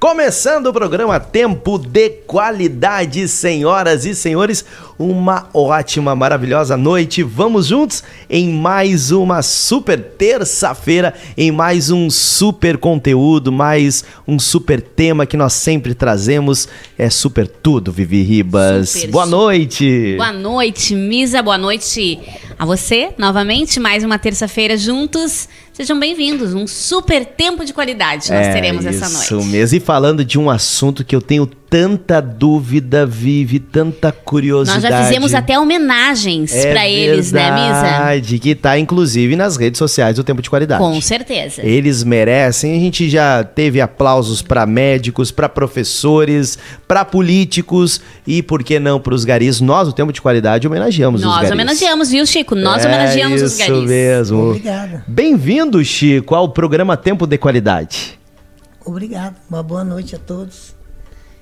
Começando o programa Tempo de Qualidade, senhoras e senhores, uma ótima, maravilhosa noite. Vamos juntos em mais uma super terça-feira, em mais um super conteúdo, mais um super tema que nós sempre trazemos. É super tudo, Vivi Ribas. Super, boa noite. Boa noite, Misa. Boa noite a você, novamente, mais uma terça-feira juntos. Sejam bem-vindos. Um super tempo de qualidade nós é, teremos essa noite. Isso mesmo. E falando de um assunto que eu tenho tanta dúvida, Vive, tanta curiosidade. Nós já fizemos até homenagens é para eles, né, Misa? Verdade, que tá inclusive nas redes sociais do Tempo de Qualidade. Com certeza. Eles merecem. A gente já teve aplausos para médicos, para professores, para políticos e por que não para os garis? Nós, o Tempo de Qualidade, homenageamos Nós os garis. Nós homenageamos, viu, Chico? Nós é homenageamos os garis. Isso mesmo. Obrigado. Bem-vindo, Chico, ao programa Tempo de Qualidade. Obrigado. Uma boa noite a todos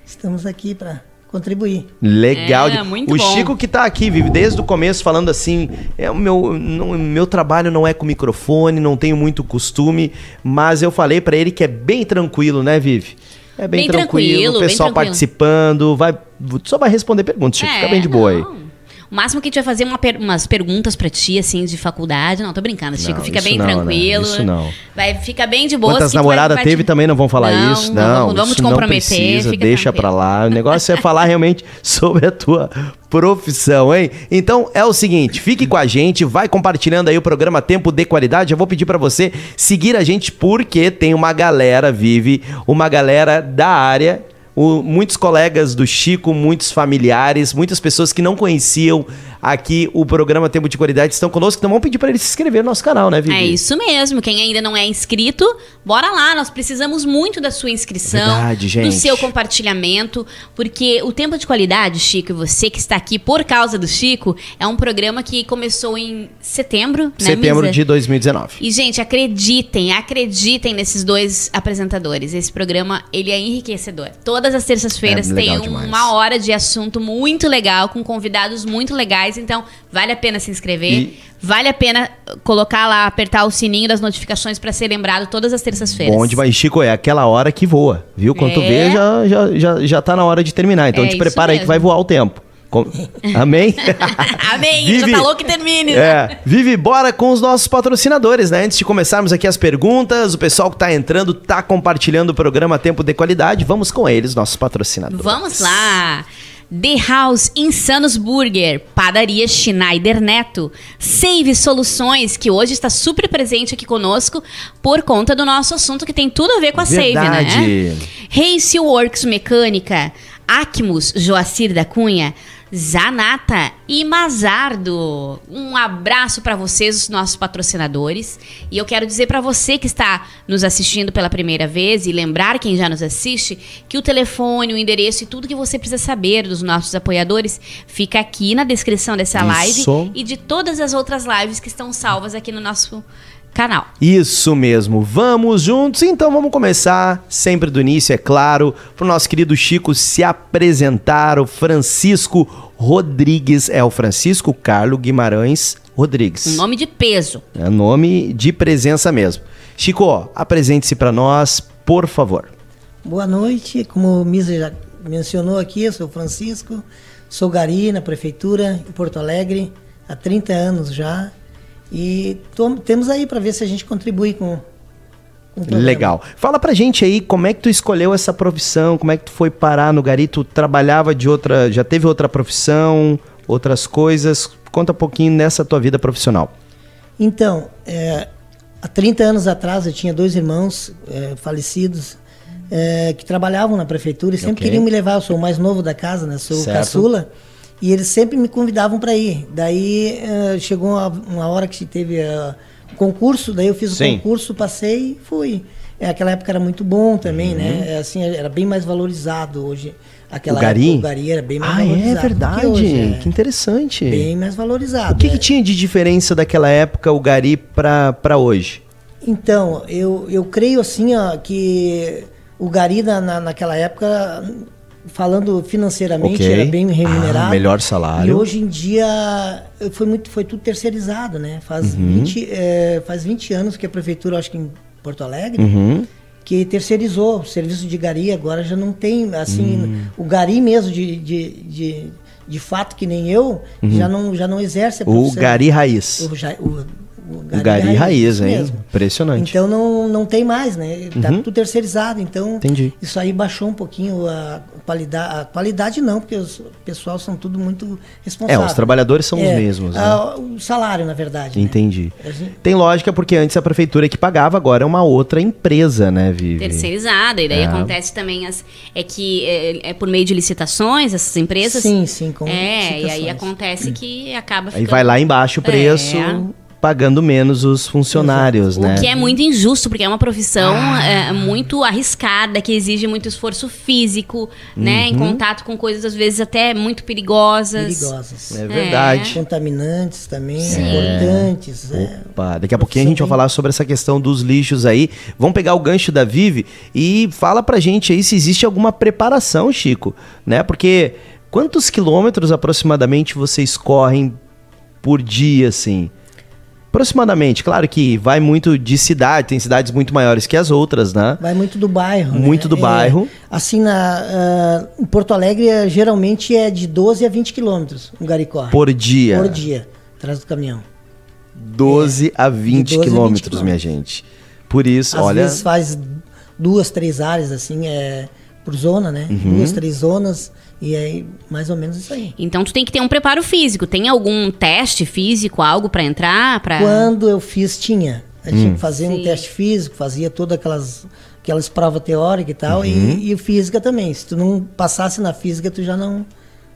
estamos aqui para contribuir. Legal. É, muito o bom. Chico que está aqui, vive desde o começo falando assim, é o meu não, meu trabalho não é com microfone, não tenho muito costume, mas eu falei para ele que é bem tranquilo, né, Vive? É bem, bem tranquilo, tranquilo, o pessoal participando, vai só vai responder perguntas, Chico, é, fica bem de boa não. aí. O máximo que a gente vai fazer uma per umas perguntas para ti, assim, de faculdade. Não, tô brincando, Chico. Não, fica bem não, tranquilo. Não, isso não. Vai, fica bem de boa. Quantas namoradas teve também não vão falar não, isso. Não, não vamos te comprometer. Precisa, deixa para lá. O negócio é falar realmente sobre a tua profissão, hein? Então é o seguinte, fique com a gente, vai compartilhando aí o programa Tempo de Qualidade. Eu vou pedir para você seguir a gente porque tem uma galera vive, uma galera da área o, muitos colegas do Chico, muitos familiares, muitas pessoas que não conheciam aqui o programa Tempo de Qualidade estão conosco. Então vamos pedir para eles se inscrever no nosso canal, né, Vivi? É isso mesmo. Quem ainda não é inscrito, bora lá. Nós precisamos muito da sua inscrição, Verdade, gente. do seu compartilhamento, porque o Tempo de Qualidade, Chico, você que está aqui por causa do Chico, é um programa que começou em setembro, né, Setembro de 2019. E gente, acreditem, acreditem nesses dois apresentadores. Esse programa, ele é enriquecedor. Todas as terças-feiras é tem demais. uma hora de assunto muito legal com convidados muito legais então vale a pena se inscrever. E... Vale a pena colocar lá, apertar o sininho das notificações para ser lembrado todas as terças-feiras. Bom demais, Chico, é aquela hora que voa, viu? Quando é... tu vê, é. já, já, já, já tá na hora de terminar. Então é te prepara aí que vai voar o tempo. Com... Amém? Amém, Vive... já louco que termine. Né? É, Vive, bora com os nossos patrocinadores, né? Antes de começarmos aqui as perguntas, o pessoal que tá entrando tá compartilhando o programa Tempo de Qualidade. Vamos com eles, nossos patrocinadores. Vamos lá! The House Insanos Burger, Padaria Schneider Neto, Save Soluções, que hoje está super presente aqui conosco por conta do nosso assunto que tem tudo a ver com a Verdade. Save, né? Race Works Mecânica, Acmus Joacir da Cunha, Zanata e Mazardo. Um abraço para vocês, os nossos patrocinadores. E eu quero dizer para você que está nos assistindo pela primeira vez e lembrar quem já nos assiste que o telefone, o endereço e tudo que você precisa saber dos nossos apoiadores fica aqui na descrição dessa Isso. live e de todas as outras lives que estão salvas aqui no nosso canal. Isso mesmo, vamos juntos? Então vamos começar, sempre do início, é claro, para o nosso querido Chico se apresentar, o Francisco Rodrigues, é o Francisco Carlos Guimarães Rodrigues. Um nome de peso. É nome de presença mesmo. Chico, apresente-se para nós, por favor. Boa noite, como o Misa já mencionou aqui, eu sou Francisco, sou gari na prefeitura em Porto Alegre há 30 anos já e temos aí para ver se a gente contribui com, Legal. Fala pra gente aí como é que tu escolheu essa profissão, como é que tu foi parar no Gari, tu trabalhava de outra, já teve outra profissão, outras coisas. Conta um pouquinho nessa tua vida profissional. Então, é, há 30 anos atrás eu tinha dois irmãos é, falecidos é, que trabalhavam na prefeitura e sempre okay. queriam me levar. Eu sou o mais novo da casa, né? Sou certo. caçula. E eles sempre me convidavam para ir. Daí uh, chegou uma, uma, hora que teve uh, concurso, daí eu fiz Sim. o concurso, passei e fui. É, aquela época era muito bom também, né? uhum. né? É, assim, era bem mais valorizado hoje. Aquela o gari? Época, o gari era bem mais ah, é valorizado. É verdade, hoje, é. que interessante. Bem mais valorizado. O que, é. que tinha de diferença daquela época, o gari, para hoje? Então, eu, eu creio assim ó, que o gari na, naquela época falando financeiramente, okay. era bem remunerado. Ah, melhor salário. E hoje em dia foi, muito, foi tudo terceirizado, né? Faz, uhum. 20, é, faz 20 anos que a prefeitura, acho que em Porto Alegre, uhum. que terceirizou o serviço de gari, agora já não tem, assim, hum. o gari mesmo de, de, de, de, fato, que nem eu, uhum. já, não, já não exerce a profissão. O gari raiz. O, o, o gari, o gari raiz, hein? Mesmo. Impressionante. Então não, não tem mais, né? Tá uhum. tudo terceirizado. Então Entendi. isso aí baixou um pouquinho a qualidade. A qualidade não, porque os, o pessoal são tudo muito responsáveis. É, os trabalhadores são é, os mesmos. Né? A, o salário, na verdade. Né? Entendi. Né? Gente... Tem lógica, porque antes a prefeitura que pagava, agora é uma outra empresa, né, Vivi? Terceirizada. E daí é. acontece também as, é que é, é, por meio de licitações, essas empresas. Sim, sim. Com é, e aí acontece que acaba ficando... Aí vai lá embaixo o preço. Pagando menos os funcionários, Exato. né? O que é muito injusto, porque é uma profissão ah. é, muito arriscada, que exige muito esforço físico, uhum. né? Em contato com coisas, às vezes, até muito perigosas. Perigosas. É verdade. É. Contaminantes também, Sim. importantes. É. Opa, daqui a pouquinho a gente vai falar sobre essa questão dos lixos aí. Vamos pegar o gancho da Vive e fala pra gente aí se existe alguma preparação, Chico, né? Porque quantos quilômetros aproximadamente vocês correm por dia, assim? Aproximadamente, claro que vai muito de cidade, tem cidades muito maiores que as outras, né? Vai muito do bairro. Muito né? do bairro. É, assim, na, uh, em Porto Alegre, é, geralmente é de 12 a 20 quilômetros um garicó. Por dia? Por dia, atrás do caminhão. 12 é, a 20 12 quilômetros, 20 minha gente. Por isso, Às olha... Às vezes faz duas, três áreas, assim, é, por zona, né? Uhum. Duas, três zonas e aí, mais ou menos isso aí. Então tu tem que ter um preparo físico. Tem algum teste físico, algo para entrar? Pra... Quando eu fiz, tinha. A gente hum. fazia um teste físico, fazia todas aquelas, aquelas provas teóricas e tal, uhum. e, e física também. Se tu não passasse na física, tu já não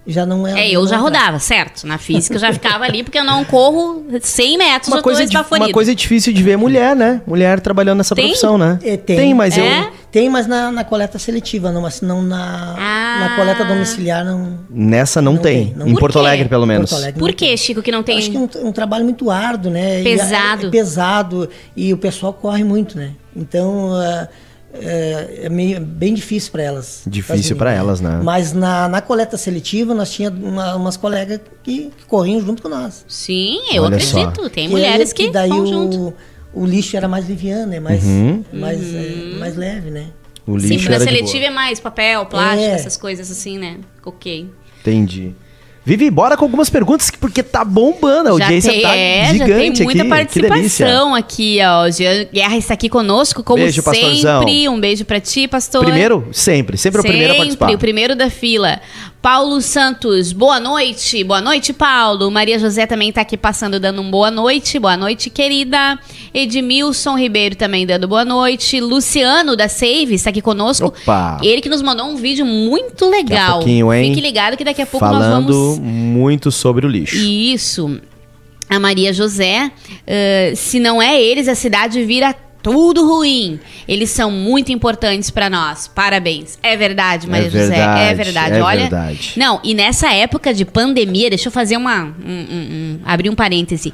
já não é. É, eu já rodava, certo. Na física eu já ficava ali, porque eu não corro 100 metros, uma eu coisa tô Uma coisa difícil de ver mulher, né? Mulher trabalhando nessa tem? profissão, né? É, tem. tem, mas é? eu. Tem, mas na, na coleta seletiva, não, mas não na, ah. na coleta domiciliar não. Nessa não, não tem. tem. Não. Em Porto Alegre, pelo menos. Alegre, Por que, Chico, que não tem? acho que é um, um, trabalho muito árduo, né? Pesado. É, é, pesado e o pessoal corre muito, né? Então. Uh, é, é meio, bem difícil para elas. Difícil para elas, né? Mas na, na coleta seletiva, nós tínhamos uma, umas colegas que, que, corriam junto com nós. Sim, eu Olha acredito. Só. Tem que mulheres que, que daí vão o, junto. o lixo era mais liviano, né? mais, uhum. mais, uhum. É, mais leve, né? O lixo Sim, na seletiva é mais papel, plástico, é. essas coisas assim, né? Ok. Entendi. Vive, bora com algumas perguntas, porque tá bombando. A audiência tem, tá é, gigante já tem muita aqui. participação aqui, ó. Jean Guerra está aqui conosco, como beijo, sempre. Pastorzão. Um beijo para ti, pastor. Primeiro? Sempre. Sempre, sempre o primeiro a participar. Sempre, o primeiro da fila. Paulo Santos, boa noite. Boa noite, Paulo. Maria José também está aqui passando, dando um boa noite. Boa noite, querida. Edmilson Ribeiro também dando boa noite. Luciano da Save está aqui conosco. Opa. Ele que nos mandou um vídeo muito legal. Daqui hein? Fique ligado que daqui a pouco Falando nós vamos. muito sobre o lixo. Isso. A Maria José, uh, se não é eles, a cidade vira tudo ruim. Eles são muito importantes para nós. Parabéns. É verdade, Maria é José. Verdade, é verdade. É Olha. Verdade. Não, e nessa época de pandemia, deixa eu fazer uma. Um, um, um, abrir um parêntese.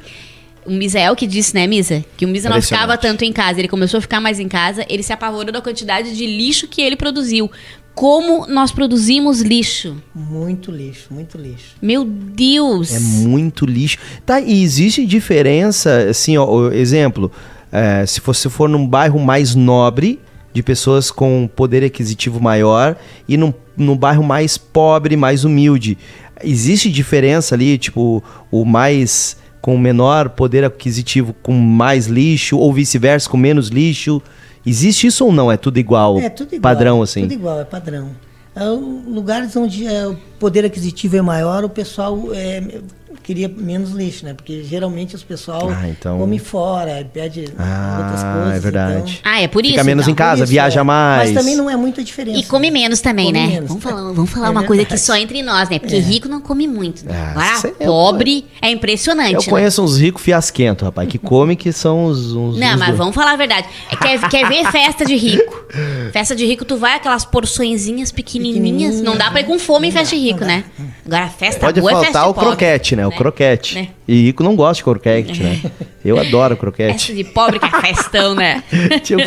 O Misael que disse, né, Misa? Que o Misa não ficava tanto em casa. Ele começou a ficar mais em casa. Ele se apavorou da quantidade de lixo que ele produziu. Como nós produzimos lixo? Muito lixo, muito lixo. Meu Deus! É muito lixo. Tá, e existe diferença, assim, ó, exemplo. É, se você for num bairro mais nobre, de pessoas com poder aquisitivo maior, e num, num bairro mais pobre, mais humilde. Existe diferença ali, tipo, o mais com menor poder aquisitivo com mais lixo, ou vice-versa, com menos lixo? Existe isso ou não? É tudo igual? É tudo igual. Padrão, assim? Tudo igual, é padrão. É, lugares onde é, o poder aquisitivo é maior, o pessoal é, queria menos lixo, né? Porque geralmente os pessoal ah, então... come fora, pede ah, outras coisas. É verdade. Então... Ah, é por isso. Fica menos então. em casa, isso, viaja é. mais. Mas também não é muita diferença. E come menos também, come né? Menos. Vamos falar, vamos falar é uma verdade. coisa que só entre nós, né? Porque é. rico não come muito. Né? Ah, Agora, pobre é impressionante. Eu né? conheço uns ricos fiasquentos, rapaz, que come que são os. uns não, mas vamos falar a verdade. É, quer, quer ver festa de rico? Festa de rico, tu vai aquelas porçõezinhas pequenininhas. Não dá pra ir com fome em festa de rico, né? Agora, festa Pode boa faltar é festa o croquete, né? O né? croquete. Né? E rico não gosta de croquete, né? Eu adoro croquete. Essa de pobre que é festão, né? tipo,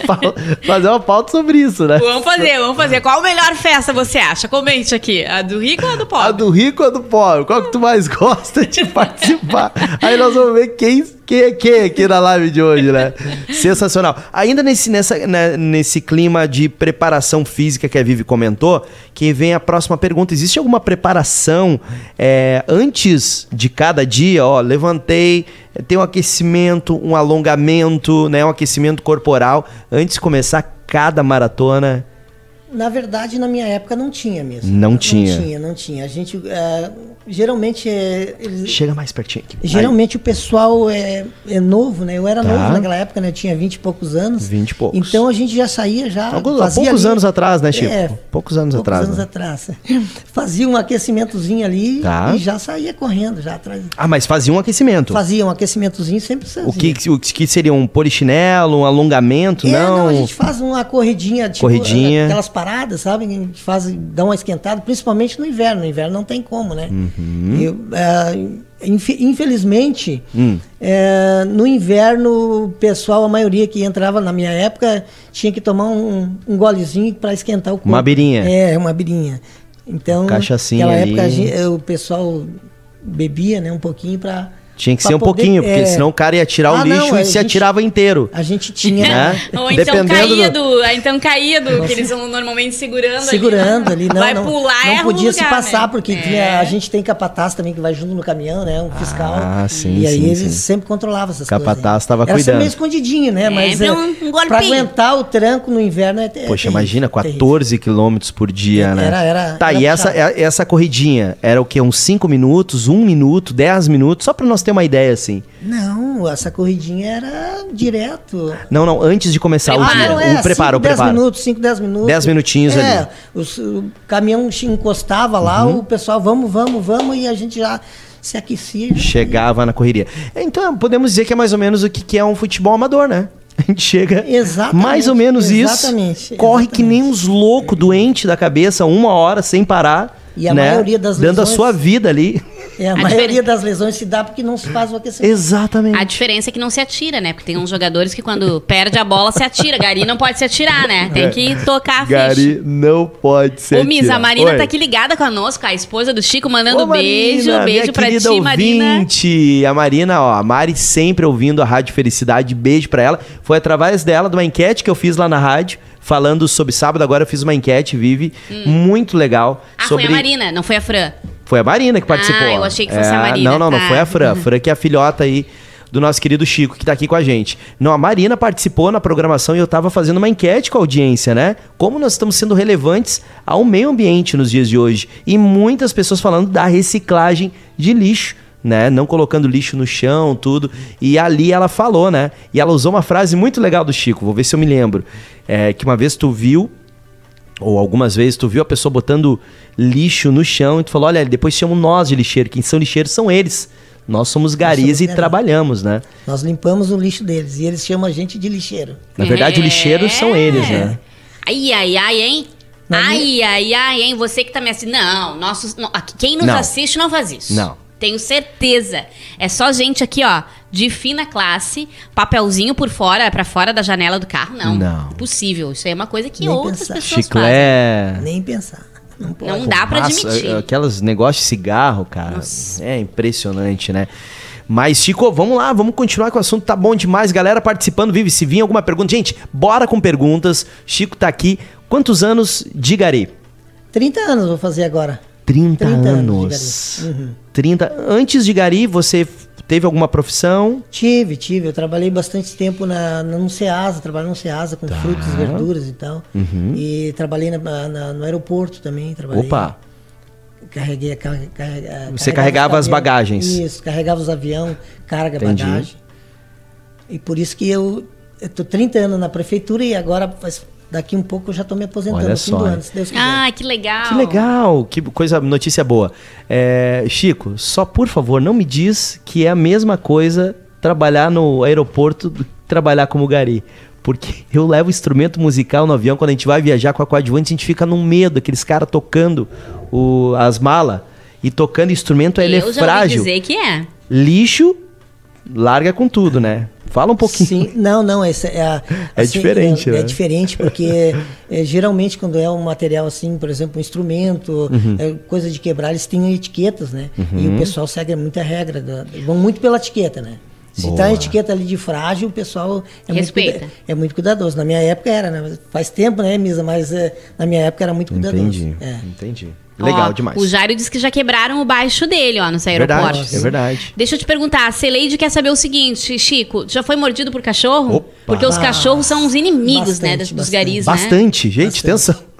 fazer uma pauta sobre isso, né? Vamos fazer, vamos fazer. Qual a melhor festa você acha? Comente aqui. A do rico ou a do pobre? A do rico ou a do pobre? Qual que tu mais gosta de participar? Aí nós vamos ver quem, quem é quem aqui na live de hoje, né? Sensacional. Ainda nesse, nessa, né, nesse clima de preparação física que a Vivi comentou, que vem a próxima pergunta. Existe alguma preparação é, antes de cada dia? Ó, levantei, tem um aquecimento, um alongamento, né, um aquecimento corporal antes de começar cada maratona. Na verdade, na minha época não tinha mesmo. Não, tinha. Não tinha, não tinha. A gente é, geralmente é, eles, chega mais pertinho. Aqui. Geralmente Aí. o pessoal é, é novo, né? Eu era tá. novo naquela época, né? Eu tinha 20 e poucos anos. 20 e poucos. Então a gente já saía já. Alguns, fazia poucos ali, anos atrás, né, Chico? É, poucos anos poucos atrás. anos né? atrás. Fazia um aquecimentozinho ali tá. e já saía correndo já atrás. Ah, mas fazia um aquecimento? Fazia um aquecimentozinho sempre fazia. O que, o que seria um polichinelo, um alongamento? É, não? não, a gente faz uma corridinha, tipo, corridinha. aquelas paradas, sabe? A gente faz, dá uma esquentada, principalmente no inverno. No inverno não tem como, né? Uhum. Eu, é, infelizmente, hum. é, no inverno, o pessoal, a maioria que entrava na minha época, tinha que tomar um, um golezinho para esquentar o corpo. Uma birinha. É, uma birinha. Então, Cachaçinha naquela época, o pessoal bebia né, um pouquinho para tinha que ser um poder, pouquinho, porque é... senão o cara ia tirar ah, o lixo não, e se gente, atirava inteiro. A gente tinha. Né? Ou então caía do... do. Então caía do. Que eles vão normalmente segurando. Segurando ali, ali não. Vai não, pular, Não é podia lugar, se passar, né? porque é. tinha, a gente tem capataz também que vai junto no caminhão, né? Um fiscal. Ah, sim. E aí sim, eles sim. sempre controlavam essas capataz coisas. Capataz estava cuidando. Era meio escondidinho, né? É, Mas é, um, um pra aguentar o tranco no inverno é. é Poxa, imagina, 14 quilômetros por dia, né? Era, era. Tá, e essa, essa corridinha era o quê? Uns 5 minutos, 1 um minuto, 10 minutos? Só pra nós ter uma ideia, assim. Não, essa corridinha era direto. Não, não, antes de começar preparo. o dia. É, o preparo, cinco, o preparo. 10 minutos, 5, 10 minutos. 10 minutinhos é, ali. Os, o caminhão encostava lá, uhum. o pessoal, vamos, vamos, vamos, e a gente já se aquecia. Chegava na correria. Então, podemos dizer que é mais ou menos o que é um futebol amador, né? A gente chega exatamente, mais ou menos exatamente, isso. Corre exatamente. que nem uns loucos, doente da cabeça, uma hora sem parar. E a né? maioria das lesões... Dando a sua vida ali. É, a, a maioria das lesões se dá porque não se faz o aquecimento. Exatamente. A diferença é que não se atira, né? Porque tem uns jogadores que quando perde a bola se atira. Gari não pode se atirar, né? Tem que tocar a Gari ficha. não pode se Ô, Miss, a Marina Oi. tá aqui ligada conosco, a esposa do Chico, mandando Ô, Marina, beijo. Beijo pra ti, ouvinte. Marina. A Marina, ó, a Mari sempre ouvindo a Rádio Felicidade. Beijo pra ela. Foi através dela, de uma enquete que eu fiz lá na rádio falando sobre sábado. Agora eu fiz uma enquete, Vive, hum. muito legal. Ah, sobre... foi a Marina, não foi a Fran. Foi a Marina que participou. Ah, eu achei que fosse é, a Marina. Não, não, não foi a Fran. A Fran que é a filhota aí do nosso querido Chico, que tá aqui com a gente. Não, a Marina participou na programação e eu tava fazendo uma enquete com a audiência, né? Como nós estamos sendo relevantes ao meio ambiente nos dias de hoje. E muitas pessoas falando da reciclagem de lixo. Né? Não colocando lixo no chão, tudo. E ali ela falou, né? E ela usou uma frase muito legal do Chico, vou ver se eu me lembro. É, que uma vez tu viu ou algumas vezes tu viu a pessoa botando lixo no chão e tu falou, olha, depois chamam nós de lixeiro. Quem são lixeiros são eles. Nós somos garis e trabalhamos, né? Nós limpamos o lixo deles e eles chamam a gente de lixeiro. Na verdade, é... o lixeiro são eles, né? Ai, ai, ai, hein? Não, ai, ai, ai, hein? Você que tá me assistindo. Não, nossos, não, quem nos não. assiste não faz isso. Não. Tenho certeza. É só gente aqui, ó, de fina classe, papelzinho por fora, para fora da janela do carro. Não. Não. Impossível. Isso aí é uma coisa que Nem outras pensar. pessoas Chiclé. fazem. Nem pensar. Não, pode. não dá para admitir. Aquelas negócios de cigarro, cara. Nossa. É impressionante, né? Mas, Chico, vamos lá, vamos continuar com o assunto, tá bom demais. Galera participando, vive, se vir alguma pergunta. Gente, bora com perguntas. Chico tá aqui. Quantos anos de Gari? 30 anos vou fazer agora. 30, 30 anos. anos uhum. 30. Antes de Gari, você teve alguma profissão? Tive, tive. Eu trabalhei bastante tempo na, no Ceasa, trabalhei no Ceasa com tá. frutas, verduras e tal. Uhum. E trabalhei na, na, no aeroporto também. Trabalhei. Opa! Carreguei, carreguei, Você carregava as bagagens? Isso, carregava os aviões, carga, Entendi. bagagem. E por isso que eu estou 30 anos na prefeitura e agora faz daqui um pouco eu já estou me aposentando Olha só. ano, se Deus quiser. Ah, que legal. Que legal, que coisa, notícia boa. É, Chico, só por favor, não me diz que é a mesma coisa trabalhar no aeroporto do que trabalhar como gari. Porque eu levo instrumento musical no avião, quando a gente vai viajar com a coadjuvante, a gente fica num medo, aqueles caras tocando o, as malas e tocando instrumento, ele eu é frágil. Eu já ouvi dizer que é. lixo, larga com tudo, né? Fala um pouquinho. Sim, não, não, essa é, a, é assim, diferente, é, né? É diferente porque é, geralmente quando é um material assim, por exemplo, um instrumento, uhum. é, coisa de quebrar, eles têm etiquetas, né? Uhum. E o pessoal segue muita regra, da, vão muito pela etiqueta, né? Se Boa. tá a etiqueta ali de frágil, o pessoal é Respeita. muito, é muito cuidadoso. Na minha época era, né? Faz tempo, né, Misa? Mas é, na minha época era muito cuidadoso. Entendi, é. entendi. Legal ó, demais. O Jairo disse que já quebraram o baixo dele, ó, nos aeroportos. Verdade, é verdade. Deixa eu te perguntar, a Celeide quer saber o seguinte, Chico, já foi mordido por cachorro? Opa. Porque os cachorros são os inimigos, né, bastante, né, dos, dos garis, bastante. né? Bastante, gente, bastante. atenção.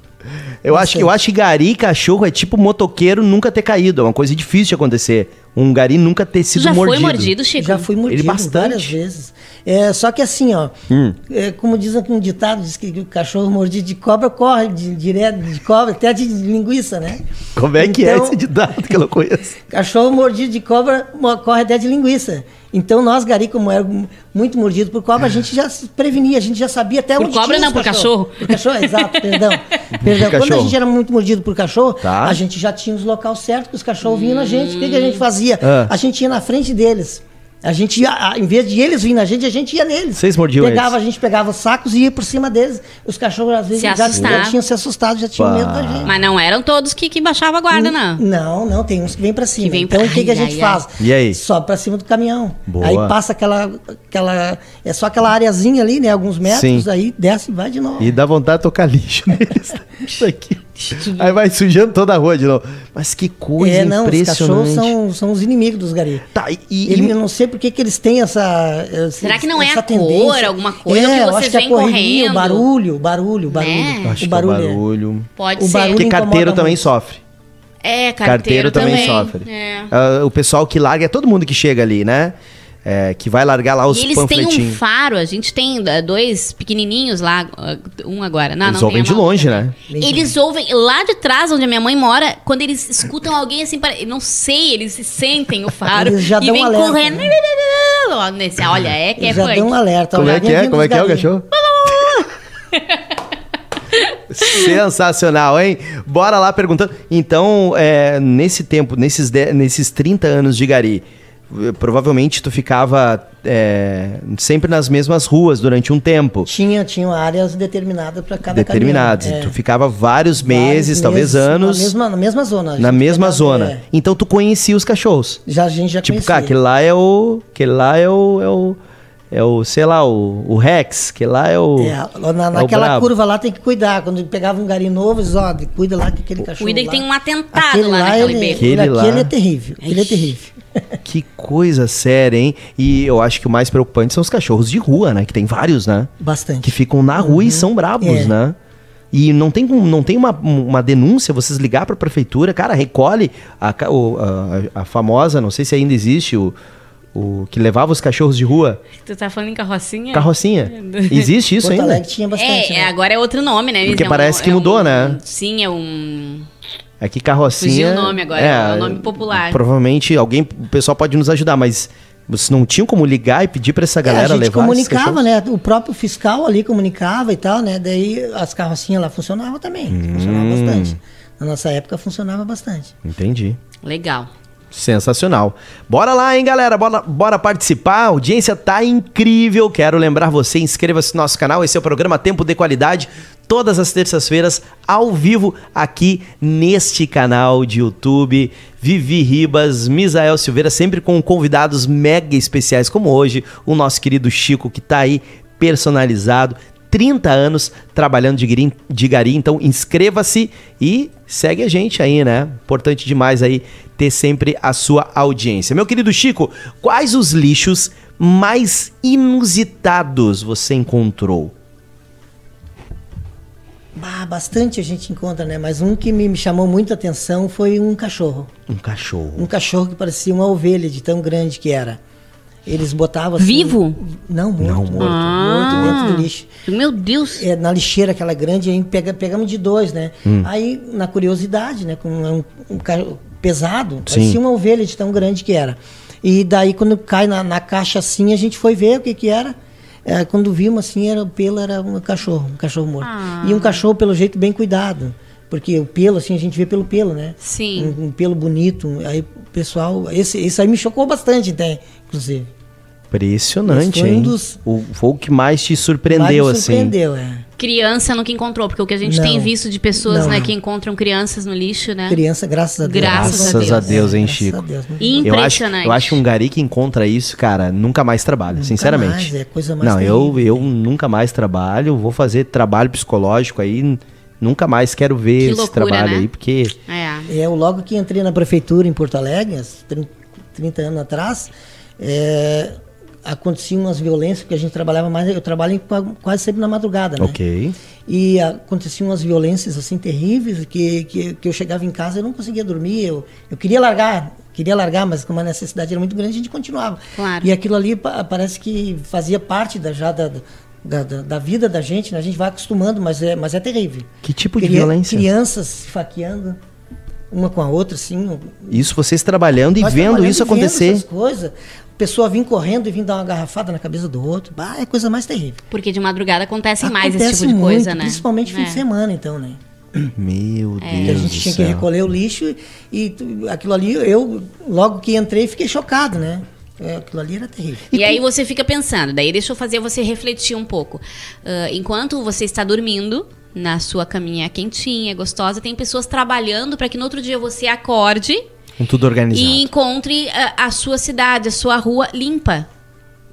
Eu acho, que, eu acho que gari e cachorro é tipo motoqueiro nunca ter caído. É uma coisa difícil de acontecer. Um gari nunca ter sido já mordido. Já foi mordido, Chico? Já fui mordido Ele bastante. várias vezes. É, só que assim, ó, hum. é, como diz um ditado, diz que o cachorro mordido de cobra corre de, direto de cobra, até de linguiça, né? Como é que é então, é esse ditado que eu não conheço? Cachorro mordido de cobra corre até de linguiça. Então nós, gari, como era muito mordido por cobra, a gente já se prevenia, a gente já sabia até por onde cobra não, por cachorro. Por cachorro, exato, perdão. perdão. Quando a gente era muito mordido por cachorro, tá. a gente já tinha os locais certos que os cachorros vinham na gente. O que, que a gente fazia? Ah. A gente ia na frente deles. A gente ia, em vez de eles virem na gente, a gente ia neles. Vocês mordiam Pegava, eles? a gente pegava os sacos e ia por cima deles. Os cachorros às vezes se já, já, tinham se assustado, já tinham Pá. medo da gente. Mas não eram todos que, que baixavam a guarda, não. Não, não, tem uns que vêm para cima. Vem então pra... o que, que a gente ai, faz? Ai. E aí? Sobe para cima do caminhão. Boa. Aí passa aquela, aquela. É só aquela areazinha ali, né? Alguns metros, Sim. aí desce e vai de novo. E dá vontade de tocar lixo neles. Isso aqui. Aí vai sujando toda a rua de novo. Mas que coisa é, não, impressionante. Os cachorros são, são os inimigos dos garis. Tá, e, Ele, eu não sei por que, que eles têm essa. Será que não é a tendência? cor, alguma coisa é, que vocês que vêm correndo? O barulho, o barulho, o barulho. Né? Acho o barulho. Que é o barulho. Pode o ser. Barulho Porque carteiro também muito. sofre. É, carteiro, carteiro também, também sofre. É. Uh, o pessoal que larga é todo mundo que chega ali, né? É, que vai largar lá os e eles têm um faro, a gente tem é, dois pequenininhos lá, um agora. Não, eles não ouvem de longe, né? Eles ouvem lá de trás, onde a minha mãe mora, quando eles escutam alguém assim, não sei, eles sentem o faro eles já e vêm alerta, correndo. Né? Nesse, olha, é que é Já dão um alerta. Como é que é? Como é que é o cachorro? Sensacional, hein? Bora lá perguntando. Então, é, nesse tempo, nesses, de, nesses 30 anos de Gari, provavelmente tu ficava é, sempre nas mesmas ruas durante um tempo. Tinha, tinha áreas determinadas para cada Determinadas. É. Tu ficava vários, vários meses, meses, talvez anos. Na mesma, na mesma zona. Na mesma zona. É. Então tu conhecia os cachorros. Já a gente já tipo, conhecia. cara, aquele lá é o. Aquele lá é o. É o é o, sei lá, o, o Rex, que lá é o. É, na, naquela curva lá tem que cuidar. Quando pegava um gari novo, eles, ó, cuida lá que aquele cachorro. Cuida que tem um atentado aquele lá, lá naquele ele, beco. Aquele, lá... aquele é terrível. Aquele é terrível. Que coisa séria, hein? E eu acho que o mais preocupante são os cachorros de rua, né? Que tem vários, né? Bastante. Que ficam na rua uhum. e são bravos, é. né? E não tem, não tem uma, uma denúncia, vocês ligar para a prefeitura, cara, recolhe a, a, a, famosa, não sei se ainda existe, o, o que levava os cachorros de rua. Tu tá falando em carrocinha? Carrocinha. Existe isso Porto ainda? Alegre tinha bastante. É, né? agora é outro nome, né? Porque é parece um, que mudou, é um, né? Sim, é um. É que carrocinha. Fugiu o nome agora, é, é o nome popular. Provavelmente alguém, o pessoal pode nos ajudar, mas vocês não tinham como ligar e pedir para essa galera levar? É, a gente comunicava, né? O próprio fiscal ali comunicava e tal, né? Daí as carrocinhas lá funcionavam também. Hum. Funcionava bastante. Na nossa época funcionava bastante. Entendi. Legal. Sensacional. Bora lá, hein, galera? Bora, bora participar. A audiência tá incrível. Quero lembrar você, inscreva-se no nosso canal. Esse é o programa Tempo de Qualidade. Todas as terças-feiras, ao vivo, aqui neste canal de YouTube. Vivi Ribas, Misael Silveira, sempre com convidados mega especiais, como hoje, o nosso querido Chico, que tá aí personalizado. 30 anos trabalhando de, gari, de gari, então inscreva-se e segue a gente aí, né? Importante demais aí ter sempre a sua audiência. Meu querido Chico, quais os lixos mais inusitados você encontrou? Ah, bastante a gente encontra, né? Mas um que me chamou muita atenção foi um cachorro. Um cachorro. Um cachorro que parecia uma ovelha de tão grande que era. Eles botavam assim, Vivo? Não, morto. Não, morto. Ah, morto dentro do lixo. Meu Deus. É, na lixeira aquela grande, aí pega, pegamos de dois, né? Hum. Aí, na curiosidade, né? Com um, um, um pesado, Sim. parecia uma ovelha de tão grande que era. E daí, quando cai na, na caixa assim, a gente foi ver o que que era. É, quando vimos assim, era, o pelo era um cachorro, um cachorro morto. Ah. E um cachorro, pelo jeito, bem cuidado porque o pelo, assim, a gente vê pelo pelo, né? Sim. Um, um pelo bonito. Aí o pessoal. Esse, esse aí me chocou bastante, até, inclusive. Impressionante, foi um dos o, foi o que mais te surpreendeu, mais me surpreendeu, assim. É. Criança nunca encontrou, porque o que a gente não, tem visto de pessoas, né, que encontram crianças no lixo, né? Criança, graças a Deus. Graças, graças a Deus, a Deus hein, Chico? É, Deus, Impressionante. Eu acho, eu acho que um gari que encontra isso, cara, nunca mais trabalha, nunca sinceramente. Mais, é coisa mais Não, eu, eu nunca mais trabalho, vou fazer trabalho psicológico aí, nunca mais quero ver que esse loucura, trabalho né? aí, porque... É. Eu logo que entrei na prefeitura em Porto Alegre, 30 anos atrás, é, aconteciam umas violências, porque a gente trabalhava mais, eu trabalho quase sempre na madrugada, né? Ok. E aconteciam umas violências assim terríveis, que, que, que eu chegava em casa e não conseguia dormir, eu, eu queria largar, queria largar, mas como a necessidade era muito grande, a gente continuava. Claro. E aquilo ali parece que fazia parte da, já da, da, da, da, vida da gente, né? A gente vai acostumando, mas é, mas é terrível. Que tipo de violência? Crianças se faqueando uma com a outra, assim. Isso vocês trabalhando e vendo isso acontecer. Vendo essas coisas pessoa vir correndo e vir dar uma garrafada na cabeça do outro. Bah, é coisa mais terrível. Porque de madrugada acontece, acontece mais esse tipo de muito, coisa, né? Principalmente fim é. de semana, então, né? Meu é. Deus. A gente tinha que recolher o lixo e, e aquilo ali, eu, logo que entrei, fiquei chocado, né? É, aquilo ali era terrível. E, e aí você fica pensando, daí deixa eu fazer você refletir um pouco. Uh, enquanto você está dormindo, na sua caminha quentinha, gostosa, tem pessoas trabalhando para que no outro dia você acorde com tudo organizado. E encontre a, a sua cidade, a sua rua limpa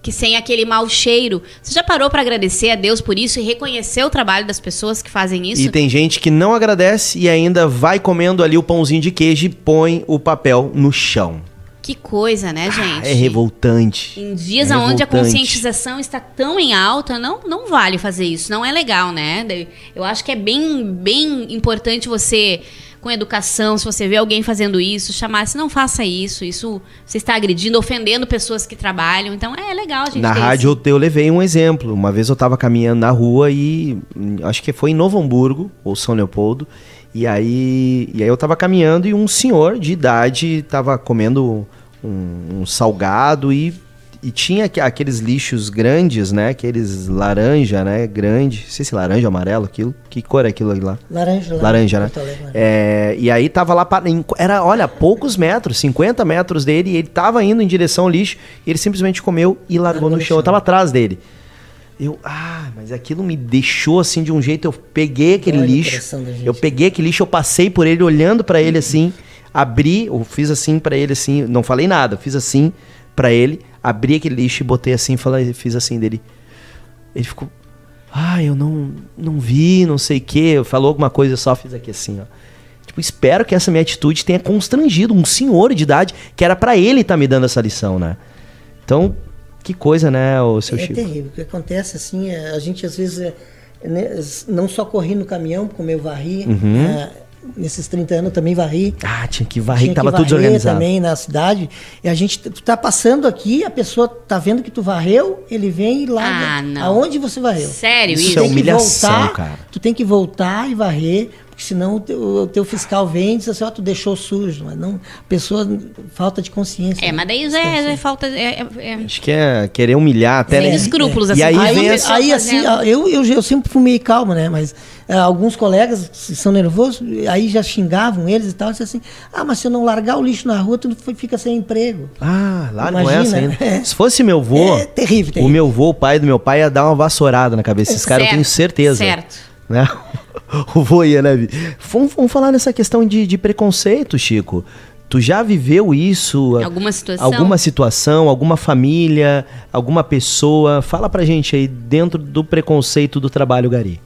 que sem aquele mau cheiro. Você já parou para agradecer a Deus por isso e reconhecer o trabalho das pessoas que fazem isso? E tem gente que não agradece e ainda vai comendo ali o pãozinho de queijo e põe o papel no chão. Que coisa, né, gente? Ah, é revoltante. Em dias é onde a conscientização está tão em alta, não, não vale fazer isso. Não é legal, né? Eu acho que é bem, bem importante você com educação, se você vê alguém fazendo isso, chamar, se não faça isso, isso você está agredindo, ofendendo pessoas que trabalham. Então é legal a gente. Na rádio eu, eu levei um exemplo. Uma vez eu estava caminhando na rua e acho que foi em Novo Hamburgo ou São Leopoldo. E aí, e aí eu estava caminhando e um senhor de idade estava comendo um, um salgado e e tinha aqueles lixos grandes, né? Aqueles laranja, né? Grande. Não sei se laranja amarelo, aquilo. Que cor é aquilo lá? Laranja. Laranja, né? É, e aí tava lá, era, olha, poucos metros, 50 metros dele, e ele tava indo em direção ao lixo, e ele simplesmente comeu e largou, no, chão. Eu tava atrás dele. Eu, ah, mas aquilo me deixou assim de um jeito. Eu peguei aquele Olha lixo. Eu peguei aquele lixo, eu passei por ele olhando para ele assim, abri, eu fiz assim para ele assim, não falei nada, fiz assim para ele abri aquele lixo e botei assim, falei, fiz assim dele. Ele ficou, ah, eu não, não vi, não sei o que. Falou alguma coisa, eu só fiz aqui assim, ó. Tipo, espero que essa minha atitude tenha constrangido um senhor de idade que era para ele estar tá me dando essa lição, né? Então, que coisa, né, o seu é Chico? É terrível. O que acontece, assim, é, a gente às vezes é, né, não só corri no caminhão, como eu varri, uhum. é, nesses 30 anos também varri. Ah, tinha que varrer, tinha que tava tudo organizado. também na cidade. E a gente, tu tá passando aqui, a pessoa tá vendo que tu varreu, ele vem e larga ah, não. aonde você varreu. Sério isso? Isso é humilhação, voltar, cara. Tu tem que voltar e varrer, senão o teu, o teu fiscal vem e diz assim, ó, oh, tu deixou sujo. Mas não, pessoa, falta de consciência. É, mas daí já é, é, falta... É, é, Acho que é querer humilhar até... Sem escrúpulos, assim. E aí, aí, aí assim, eu, eu, eu sempre fui meio calmo, né, mas é, alguns colegas são nervosos, aí já xingavam eles e tal, e assim, ah, mas se eu não largar o lixo na rua, tu fica sem emprego. Ah, lá não é essa ainda. É. Se fosse meu vô, é terrível, terrível. o meu vô, o pai do meu pai, ia dar uma vassourada na cabeça desses caras, eu tenho certeza. Certo. Né? o vô ia, né? Vamos, vamos falar nessa questão de, de preconceito, Chico. Tu já viveu isso? Alguma situação? Alguma situação, alguma família, alguma pessoa? Fala pra gente aí, dentro do preconceito do trabalho gari.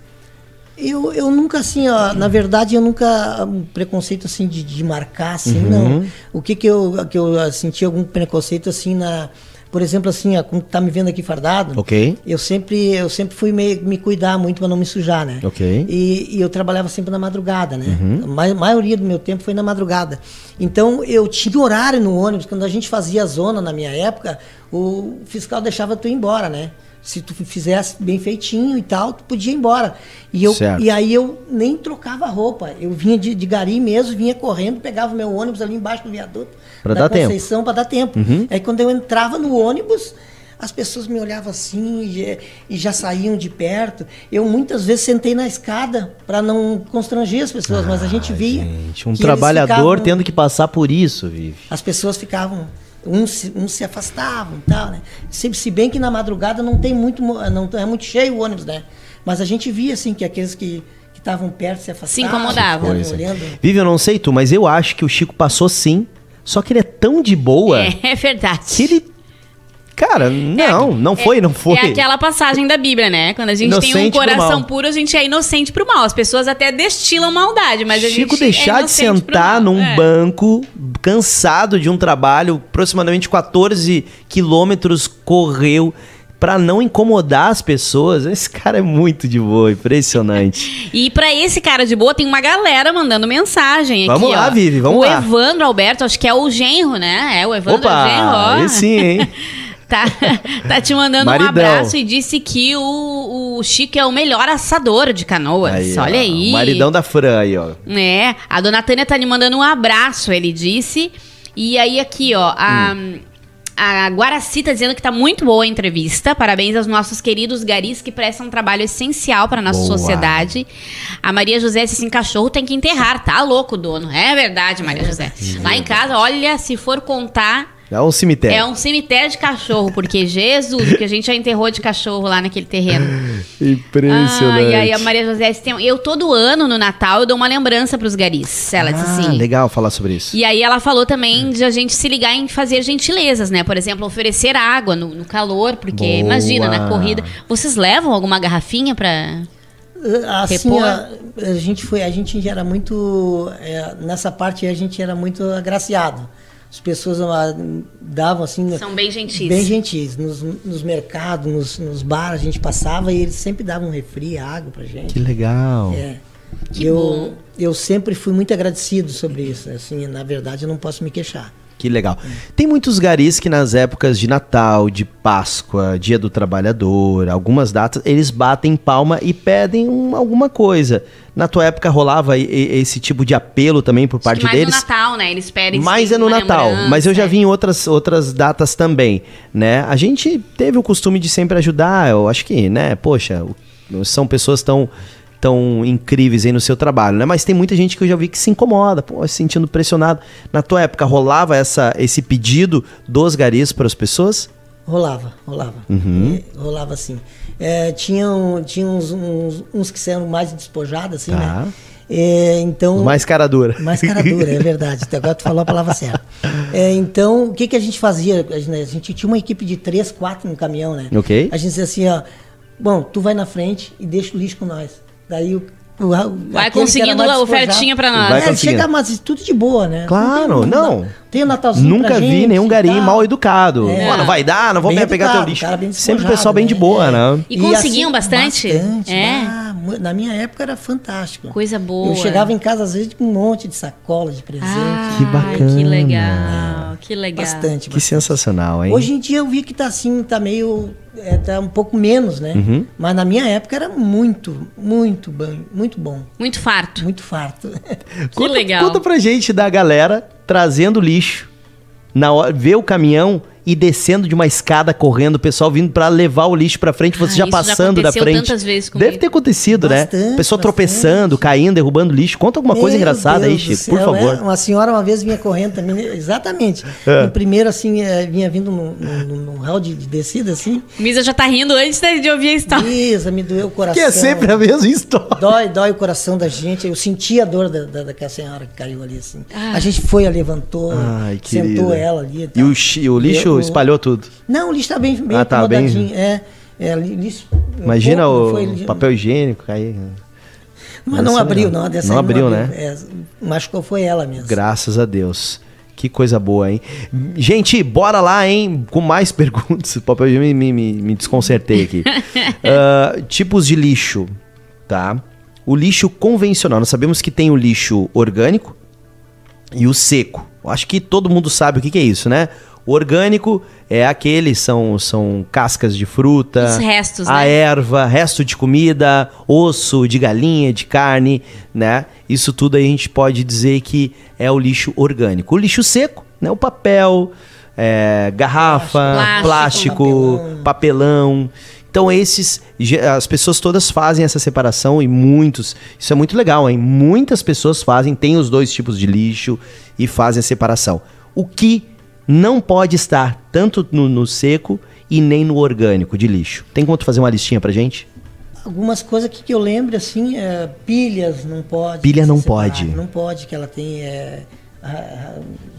Eu, eu nunca, assim, ó, na verdade, eu nunca. Um preconceito, assim, de, de marcar, assim, uhum. não. O que que eu, que eu senti algum preconceito, assim, na. Por exemplo, assim, ó, como tá me vendo aqui fardado, ok eu sempre eu sempre fui me, me cuidar muito para não me sujar, né? ok E, e, eu trabalhava sempre na madrugada, né? Uhum. A maioria do meu tempo foi na madrugada. Então eu tinha horário no ônibus, quando a gente fazia zona na minha época, o fiscal deixava tu ir embora, né? Se tu fizesse bem feitinho e tal, tu podia ir embora. E, eu, e aí eu nem trocava roupa. Eu vinha de, de gari mesmo, vinha correndo, pegava meu ônibus ali embaixo do viaduto pra da Conceição para dar tempo. Uhum. Aí quando eu entrava no ônibus, as pessoas me olhavam assim e, e já saíam de perto. Eu muitas vezes sentei na escada para não constranger as pessoas, ah, mas a gente via. Gente, um trabalhador ficavam, tendo que passar por isso, Vive. As pessoas ficavam uns se, uns se afastavam e tal, né? Se, se, bem que na madrugada não tem muito, não é muito cheio o ônibus, né? Mas a gente via assim que aqueles que estavam perto se afastavam. Se incomodavam. Vive, eu não sei tu, mas eu acho que o Chico passou sim. Só que ele é tão de boa. É, é verdade. Que ele Cara, não, é, não foi, é, não foi. É aquela passagem da Bíblia, né? Quando a gente inocente tem um coração puro, a gente é inocente pro mal. As pessoas até destilam maldade, mas Chico a gente deixar é de sentar num é. banco, cansado de um trabalho, aproximadamente 14 quilômetros correu para não incomodar as pessoas. Esse cara é muito de boa, impressionante. e para esse cara de boa tem uma galera mandando mensagem vamos aqui, lá, ó. Vivi, vamos o lá. O Evandro Alberto, acho que é o genro, né? É o Evandro Opa, é o genro, ó. sim, hein? tá, tá te mandando Maridão. um abraço e disse que o, o Chico é o melhor assador de canoas. Aí, Olha ó, aí. maridão da Fran aí, ó. É, a dona Tânia tá lhe mandando um abraço, ele disse. E aí aqui, ó, a... Hum. A Guaraci tá dizendo que tá muito boa a entrevista. Parabéns aos nossos queridos garis que prestam um trabalho essencial para nossa boa. sociedade. A Maria José disse assim: cachorro tem que enterrar. Tá louco, dono. É verdade, Maria José. Lá em casa, olha, se for contar, é um cemitério. É um cemitério de cachorro, porque Jesus, que a gente já enterrou de cachorro lá naquele terreno. Impressionante. Ah, e aí a Maria José tem, eu todo ano no Natal eu dou uma lembrança para os garis. Ela ah, disse assim. legal falar sobre isso. E aí ela falou também de a gente se ligar em fazer gentilezas, né? Por exemplo, oferecer água no, no calor, porque Boa. imagina na corrida, vocês levam alguma garrafinha para assim a, a, gente foi a gente era muito é, nessa parte a gente era muito agraciado as pessoas davam assim. São bem gentis. Bem gentis. Nos, nos mercados, nos, nos bares, a gente passava e eles sempre davam refri, água pra gente. Que legal. É. Que eu, bom. eu sempre fui muito agradecido sobre isso. Assim, na verdade, eu não posso me queixar. Que legal. Tem muitos garis que nas épocas de Natal, de Páscoa, Dia do Trabalhador, algumas datas, eles batem palma e pedem um, alguma coisa. Na tua época rolava esse tipo de apelo também por parte mais deles? Mais no Natal, né? Eles pedem Mais é no Natal, mas eu já vi em outras, outras datas também, né? A gente teve o costume de sempre ajudar, eu acho que, né? Poxa, são pessoas tão tão incríveis aí no seu trabalho, né? Mas tem muita gente que eu já vi que se incomoda, pô, se sentindo pressionado. Na tua época rolava essa, esse pedido dos garis para as pessoas? Rolava, rolava. Uhum. É, rolava sim. É, tinham tinha uns, uns, uns, que eram mais despojados, assim, né? tá. né? É, então, mais cara dura. Mais cara dura, é verdade. Agora tu falou a palavra certa. É, então, o que, que a gente fazia? A gente, a gente, tinha uma equipe de três, quatro no caminhão, né? Ok. A gente dizia assim, ó, bom, tu vai na frente e deixa o lixo com nós. Daí o Vai conseguindo a ofertinha pra nós. Vai é, chega, mas tudo de boa, né? Claro, não. não. Tem o Natalzinho Nunca vi gente, nenhum gari mal educado. É. Mano, vai dar, não vou bem pegar teu lixo. Sempre o pessoal bem de boa, né? né? E, e conseguiam assim, bastante? Bastante. É. Ah, na minha época era fantástico. Coisa boa. Eu chegava em casa às vezes com um monte de sacola de presente. Ah, que bacana. Que legal, que legal. Bastante, bastante. Que sensacional, hein? Hoje em dia eu vi que tá assim, tá meio é, tá um pouco menos, né? Uhum. Mas na minha época era muito, muito bom, muito bom. Muito farto. Muito farto. que conta, legal. Conta pra gente da galera trazendo lixo. Na hora, ver o caminhão e descendo de uma escada correndo, o pessoal vindo para levar o lixo para frente, você ah, já passando já da frente. Tantas vezes Deve ter acontecido, né? bastante, né? Pessoa tropeçando, caindo, derrubando lixo. Conta alguma Meu coisa engraçada Deus aí, Chico, céu, por favor. É? Uma senhora uma vez vinha correndo também, exatamente. É. No primeiro, assim, é, vinha vindo num, num, num de, de, descida, assim. Misa já tá rindo antes de ouvir a história. Misa, me doeu o coração. Que é sempre a mesma história. Dói, dói o coração da gente. Eu senti a dor da, da, daquela senhora que caiu ali, assim. Ah. A gente foi, a levantou, Ai, sentou ela ali. E, e o, o lixo eu, espalhou tudo. Não, o lixo está bem, bem ah, tá bem... É, é, lixo, Imagina pouco, o foi, papel higiênico cair. Mas não abriu, não. Dessa não abriu, não abriu, né? É, machucou foi ela mesmo. Graças a Deus. Que coisa boa, hein? Gente, bora lá, hein? Com mais perguntas. O papel higiênico me, me, me desconcertei aqui. uh, tipos de lixo, tá? O lixo convencional. Nós sabemos que tem o lixo orgânico e o seco. Eu acho que todo mundo sabe o que, que é isso, né? O orgânico é aquele, são, são cascas de fruta, Os restos, a né? erva, resto de comida, osso de galinha, de carne, né? Isso tudo a gente pode dizer que é o lixo orgânico. O lixo seco, né? O papel, é, garrafa, plástico, plástico papelão. papelão. Então esses as pessoas todas fazem essa separação e muitos, isso é muito legal, hein? Muitas pessoas fazem, tem os dois tipos de lixo e fazem a separação. O que não pode estar tanto no, no seco e nem no orgânico de lixo. Tem como tu fazer uma listinha pra gente? Algumas coisas que, que eu lembro, assim, é, pilhas não pode. Pilha não separar, pode. Não pode, que ela tem é,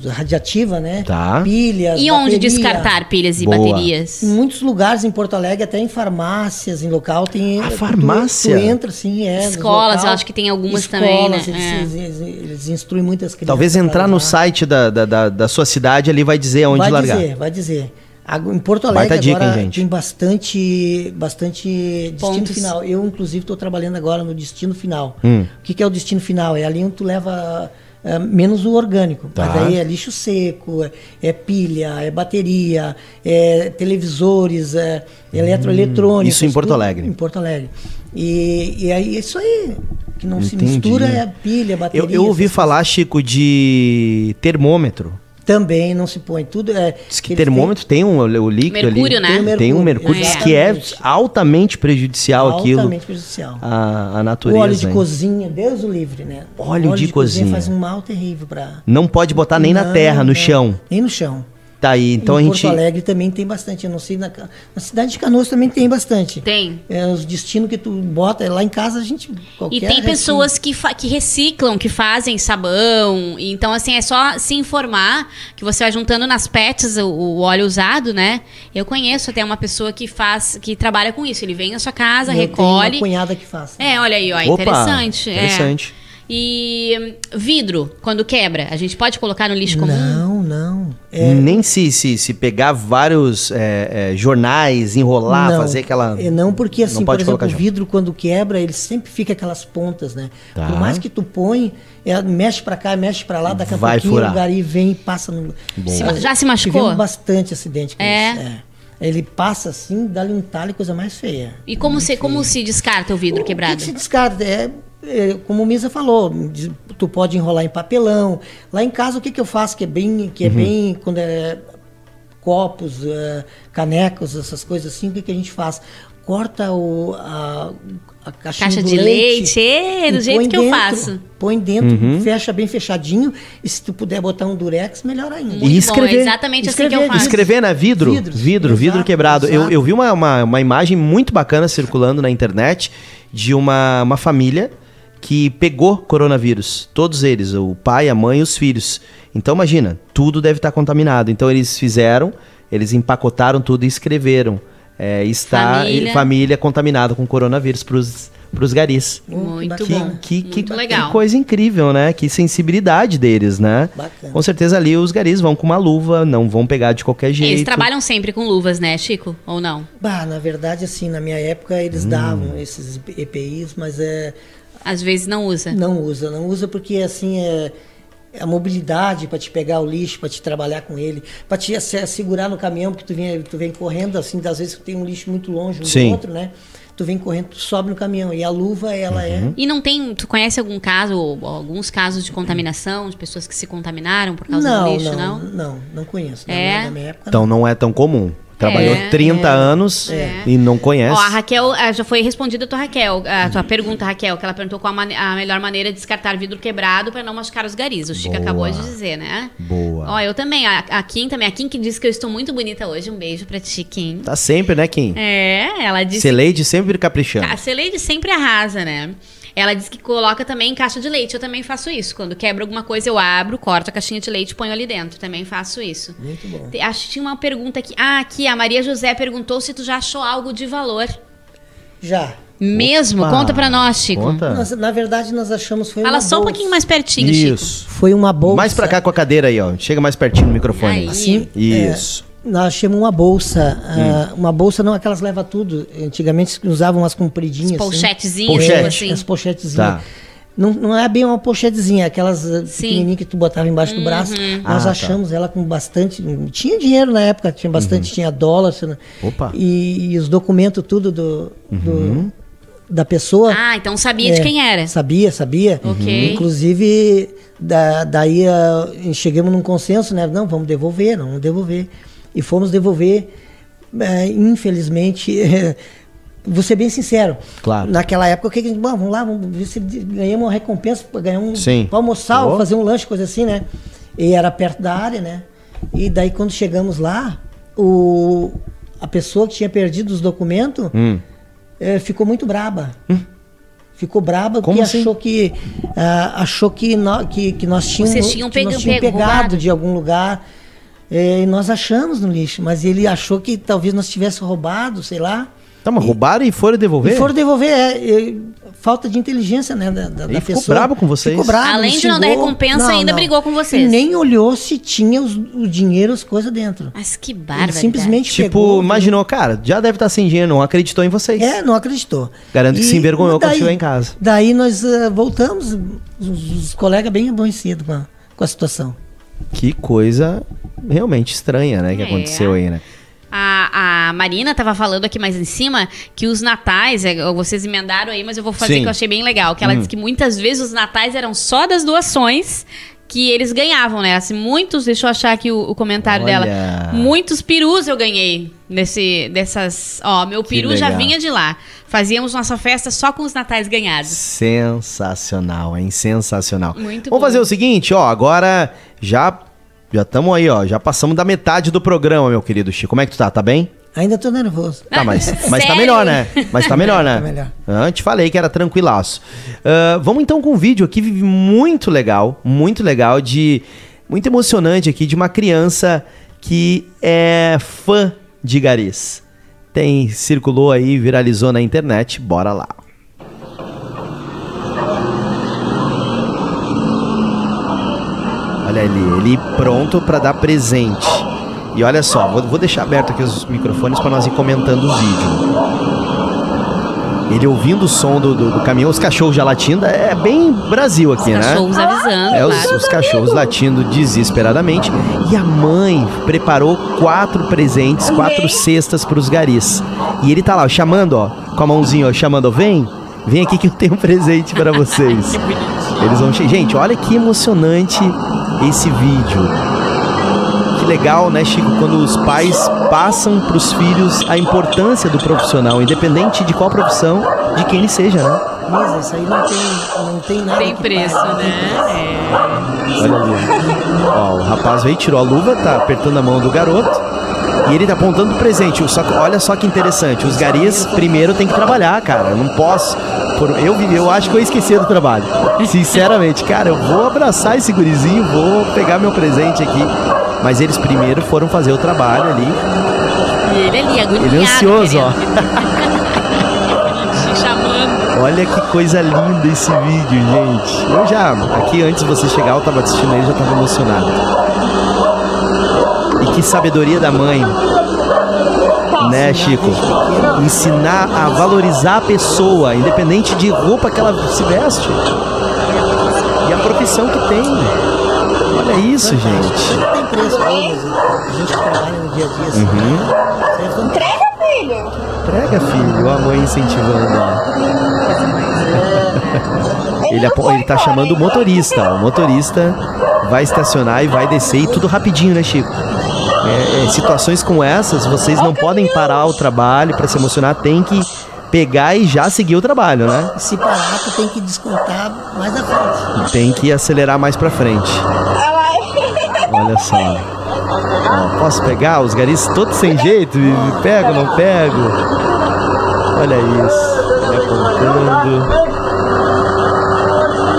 radiativa, né? Tá. Pilhas. E onde descartar pilhas e Boa. baterias? Em muitos lugares em Porto Alegre, até em farmácias, em local, tem. A farmácia? Tu, tu entra, sim, é. Escolas, local, eu acho que tem algumas escolas, também, né? Eles, é. eles, eles, instruem muitas crianças. Talvez entrar no site da, da, da, da, sua cidade ali vai dizer onde vai largar. Vai dizer, vai dizer. Em Porto Alegre dica, agora hein, tem bastante, bastante destino final. Eu, inclusive, estou trabalhando agora no destino final. Hum. O que, que, é o destino final? É ali onde tu leva é, menos o orgânico. Tá. Mas aí é lixo seco, é, pilha, é bateria, é televisores, é eletroeletrônicos. Isso em Porto Alegre. Em Porto Alegre. E, e aí, isso aí, que não Entendi. se mistura é pilha, bateria. Eu, eu ouvi falar, Chico, de termômetro. Também não se põe tudo. É, Diz que termômetro tem, tem um o líquido mercúrio, ali. Né? Tem, mercúrio, tem um mercúrio, diz que é altamente prejudicial altamente aquilo. Altamente prejudicial. A, a natureza. O óleo de hein? cozinha, Deus o livre, né? Óleo, óleo de, de cozinha. cozinha. faz um mal terrível para. Não pode botar nem não, na terra, no não, chão. Nem no chão. Tá aí, então em a gente. Porto Alegre também tem bastante. Eu não sei, na, na cidade de Canoas também tem bastante. Tem. É, os destinos que tu bota, lá em casa a gente. E tem pessoas que, que reciclam, que fazem sabão. Então, assim, é só se informar que você vai juntando nas pets o, o óleo usado, né? Eu conheço até uma pessoa que faz, que trabalha com isso. Ele vem na sua casa, Eu recolhe. Tenho uma cunhada que faz. É, olha aí, ó, Opa, interessante. Interessante. É. E vidro, quando quebra, a gente pode colocar no lixo comum? Não, não. É... Nem se, se, se pegar vários é, é, jornais, enrolar, não, fazer aquela. É não, porque assim, não por exemplo, o vidro quando quebra, ele sempre fica aquelas pontas, né? Tá. Por mais que tu põe, é, mexe para cá, mexe para lá, daqui a Vai pouquinho furar. o gari vem e passa no. Se, já se machucou? Tivemos bastante acidente com é. isso. É. Ele passa assim, dá-lhe um talho, coisa mais feia. E como, se, como se descarta o vidro o, quebrado? Que se descarta? É, como o Misa falou, tu pode enrolar em papelão. Lá em casa o que, que eu faço que é bem, que é uhum. bem quando é copos, é, canecos, essas coisas assim, o que, que a gente faz? Corta o, a, a caixa de leite, leite do jeito que dentro, eu faço. Põe dentro, uhum. fecha bem fechadinho. E se tu puder botar um durex, melhor ainda. Muito e escrever. Bom, é exatamente escrever, assim que eu faço. Escrever na vidro, Vidros, vidro, exato, vidro quebrado. Eu, eu vi uma, uma, uma imagem muito bacana circulando na internet de uma, uma família que pegou coronavírus. Todos eles, o pai, a mãe e os filhos. Então imagina, tudo deve estar contaminado. Então eles fizeram, eles empacotaram tudo e escreveram. É, está família, família contaminada com coronavírus para os garis. Muito que, bom. Que, que, Muito legal. que coisa incrível, né? Que sensibilidade deles, né? Bacana. Com certeza ali os garis vão com uma luva, não vão pegar de qualquer jeito. Eles trabalham sempre com luvas, né, Chico? Ou não? Bah, na verdade, assim, na minha época eles hum. davam esses EPIs, mas é às vezes não usa. Não usa, não usa porque assim é, é a mobilidade para te pegar o lixo, para te trabalhar com ele, para te segurar no caminhão, porque tu vem, tu vem correndo assim, às vezes tu tem um lixo muito longe um Sim. do outro, né? Tu vem correndo, tu sobe no caminhão. E a luva, ela é uhum. é. E não tem. Tu conhece algum caso, alguns casos de contaminação, de pessoas que se contaminaram por causa não, do lixo, não? Não, não, não conheço. É. Na minha época, então não. não é tão comum. Trabalhou é, 30 é, anos é. e não conhece. Ó, a Raquel, eh, já foi respondida a tua Raquel, a tua pergunta, Raquel, que ela perguntou qual a, a melhor maneira de descartar vidro quebrado para não machucar os garis. O Chico Boa. acabou de dizer, né? Boa. Ó, eu também. A, a Kim também. A Kim que disse que eu estou muito bonita hoje. Um beijo pra ti, Kim. Tá sempre, né, Kim? É, ela disse. Celeide sempre caprichando. A Celeide sempre arrasa, né? Ela diz que coloca também em caixa de leite. Eu também faço isso. Quando quebra alguma coisa, eu abro, corto a caixinha de leite e ponho ali dentro. Também faço isso. Muito bom. Acho que tinha uma pergunta aqui. Ah, aqui, a Maria José perguntou se tu já achou algo de valor. Já. Mesmo? Opa, Conta pra nós, Chico. Conta. Nós, na verdade, nós achamos foi Fala uma só bolsa. um pouquinho mais pertinho, Isso. Chico. Foi uma bolsa. Mais pra cá com a cadeira aí, ó. Chega mais pertinho no microfone. Aí. Assim? Isso. É, nós achamos uma bolsa. Hum. Uh, uma bolsa não aquelas leva tudo. Antigamente usavam umas compridinhas. As pochetezinhas, assim. Pochete. assim. As pochetezinhas. Tá. Não, não é bem uma pochetezinha, aquelas eh, pequenininhas que tu botava embaixo uhum. do braço. Nós ah, achamos tá. ela com bastante. Tinha dinheiro na época, tinha bastante, uhum. tinha dólar. Opa. E, e, os documentos, tudo do, uhum. do da pessoa. Ah, então sabia é, de quem era. Sabia, sabia. Ok. Inclusive Da, daí uh, chegamos num consenso, né? Não, vamos devolver, não vamos devolver. E fomos devolver, uh, infelizmente. vou ser bem sincero. Claro. Naquela época, o que, bom, vamos lá, vamos ver se ganhamos uma recompensa para ganhar um. Sim. Pra almoçar, ou fazer um lanche, coisa assim, né? E era perto da área, né? E daí quando chegamos lá, o, a pessoa que tinha perdido os documentos hum. é, ficou muito braba. Hum. Ficou braba Como porque assim? achou que uh, achou que, no, que, que nós tínhamos, Vocês tinham, que nós tínhamos pegado de algum lugar. É, e nós achamos no lixo, mas ele achou que talvez nós tivéssemos roubado, sei lá. Tá, mas roubaram e foram devolver? E foram devolver, é, é falta de inteligência, né, da, da, da ficou pessoa. bravo com vocês? Ficou bravo. Além de não dar recompensa, não, ainda não. brigou com vocês. E nem olhou se tinha os, o dinheiro, as coisas dentro. Mas que bárbaro. simplesmente Tipo, pegou, imaginou, cara, já deve estar sem dinheiro, não acreditou em vocês. É, não acreditou. Garanto e, que se envergonhou daí, quando chegou em casa. Daí nós uh, voltamos, os, os, colegas bem aborrecidos com a, com a situação. Que coisa realmente estranha, né, que é. aconteceu aí, né? A, a Marina estava falando aqui mais em cima que os natais, é, vocês emendaram aí, mas eu vou fazer Sim. que eu achei bem legal. Que ela hum. disse que muitas vezes os natais eram só das doações que eles ganhavam, né? Assim, muitos, deixa eu achar aqui o, o comentário Olha. dela. Muitos perus eu ganhei nesse, dessas. Ó, meu peru já vinha de lá. Fazíamos nossa festa só com os natais ganhados. Sensacional, hein? Sensacional. Muito Vamos bom. fazer o seguinte, ó, agora já já estamos aí, ó. Já passamos da metade do programa, meu querido Chico. Como é que tu tá? Tá bem? Ainda tô nervoso. Tá, mas, mas tá melhor, né? Mas tá melhor, né? tá melhor. Antes falei que era tranquilaço. Uh, vamos então com um vídeo aqui muito legal, muito legal, de muito emocionante aqui, de uma criança que é fã de garis. Tem, circulou aí, viralizou na internet. Bora lá. Olha ali, ele pronto para dar presente. E olha só, vou, vou deixar aberto aqui os microfones para nós ir comentando o vídeo. Ele ouvindo o som do, do, do, caminhão, os cachorros já latindo, é bem Brasil aqui, os né? Cachorros avisando. É, os, os, cachorros latindo desesperadamente. E a mãe preparou quatro presentes, quatro cestas para os garis. E ele tá lá, ó, chamando, ó, com a mãozinha, ó, chamando, ó, vem, vem aqui que eu tenho um presente para vocês. Eles vão. Gente, olha que emocionante esse vídeo. Que legal, né, Chico, quando os pais passam para os filhos a importância do profissional, independente de qual profissão, de quem ele seja, né? Mas isso aí não tem, não tem nada. Tem preço, né? É. Olha ali. Ó, o rapaz veio, tirou a luva, tá apertando a mão do garoto. E ele tá apontando o presente. Só que, olha só que interessante. Os garis primeiro tem que trabalhar, cara. Eu não posso. Por, eu, eu acho que eu esqueci do trabalho. Sinceramente, cara, eu vou abraçar esse gurizinho, vou pegar meu presente aqui. Mas eles primeiro foram fazer o trabalho ali. E ele ali, agoniado. Ele é ansioso, ó. Olha que coisa linda esse vídeo, gente. Eu já, aqui antes de você chegar, eu tava assistindo ele, já tava emocionado. E que sabedoria da mãe né, Chico? Ensinar a valorizar a pessoa, independente de roupa que ela se veste. E a profissão que tem. Olha isso, gente. Não tem preço, a gente trabalha no dia a dia assim. Uhum. Entrega, filho! Prega, filho. A mãe incentivando, ó. Ele, ele tá chamando o motorista. Ó. O motorista vai estacionar e vai descer e tudo rapidinho, né, Chico? É, é, situações como essas, vocês não podem parar o trabalho para se emocionar, tem que pegar e já seguir o trabalho, né? Se parar, tu tem que descontar mais à frente. Tem que acelerar mais para frente. Olha só. Ó, posso pegar? Os garis todos sem jeito? Pego, não pego? Olha isso. Ele apontando.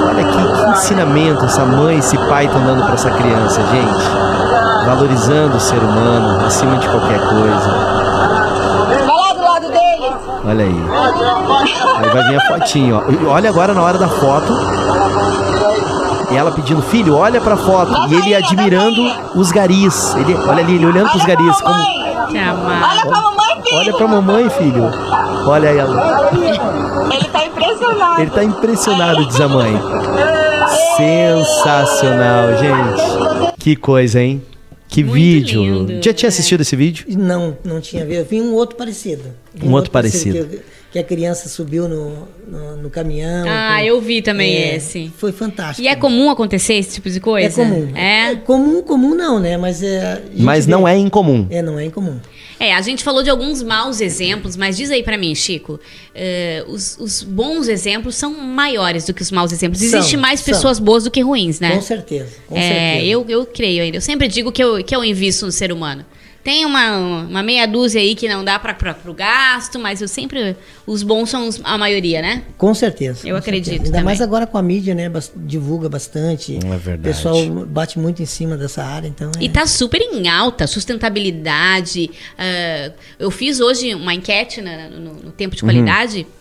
Olha que, que ensinamento essa mãe, esse pai estão dando para essa criança, gente valorizando o ser humano acima de qualquer coisa. Vai lá do lado dele. Olha aí. Aí vai vir a fotinho, ó. Olha agora na hora da foto. E ela pedindo, filho, olha pra foto. E ele admirando os garis. Ele, olha ali, ele olhando pros garis. Como... Olha pra mamãe, filho. Olha pra mamãe, filho. Olha aí ela. Ele tá impressionado. Ele tá impressionado, diz a mãe. Sensacional, gente. Que coisa, hein? Que Muito vídeo! Lindo. Já tinha assistido esse vídeo? Não, não tinha visto. Eu vi um outro parecido. Um, um, outro parecido. parecido que, a criança subiu no, no, no caminhão. Ah, com, eu vi também é, esse. Foi fantástico. E é comum acontecer esse tipo de coisa? É comum. É, é comum, comum não, né? Mas é. Mas não vê. é incomum. É, não é incomum. É, a gente falou de alguns maus exemplos, mas diz aí para mim, Chico, uh, os, os, bons exemplos são maiores do que os maus exemplos. Existem mais são. pessoas boas do que ruins, né? Com certeza. Com é, certeza. Eu, eu creio ainda. Eu sempre digo que eu, que eu invisto no ser humano. Tem uma, uma meia dúzia aí que não dá para o gasto, mas eu sempre. Os bons são os, a maioria, né? Com certeza. Eu com acredito. Certeza. Ainda também. mais agora com a mídia, né? Divulga bastante. É verdade. O pessoal bate muito em cima dessa área. Então é... E tá super em alta, sustentabilidade. Uh, eu fiz hoje uma enquete na, no, no, Tempo de Qualidade. Uhum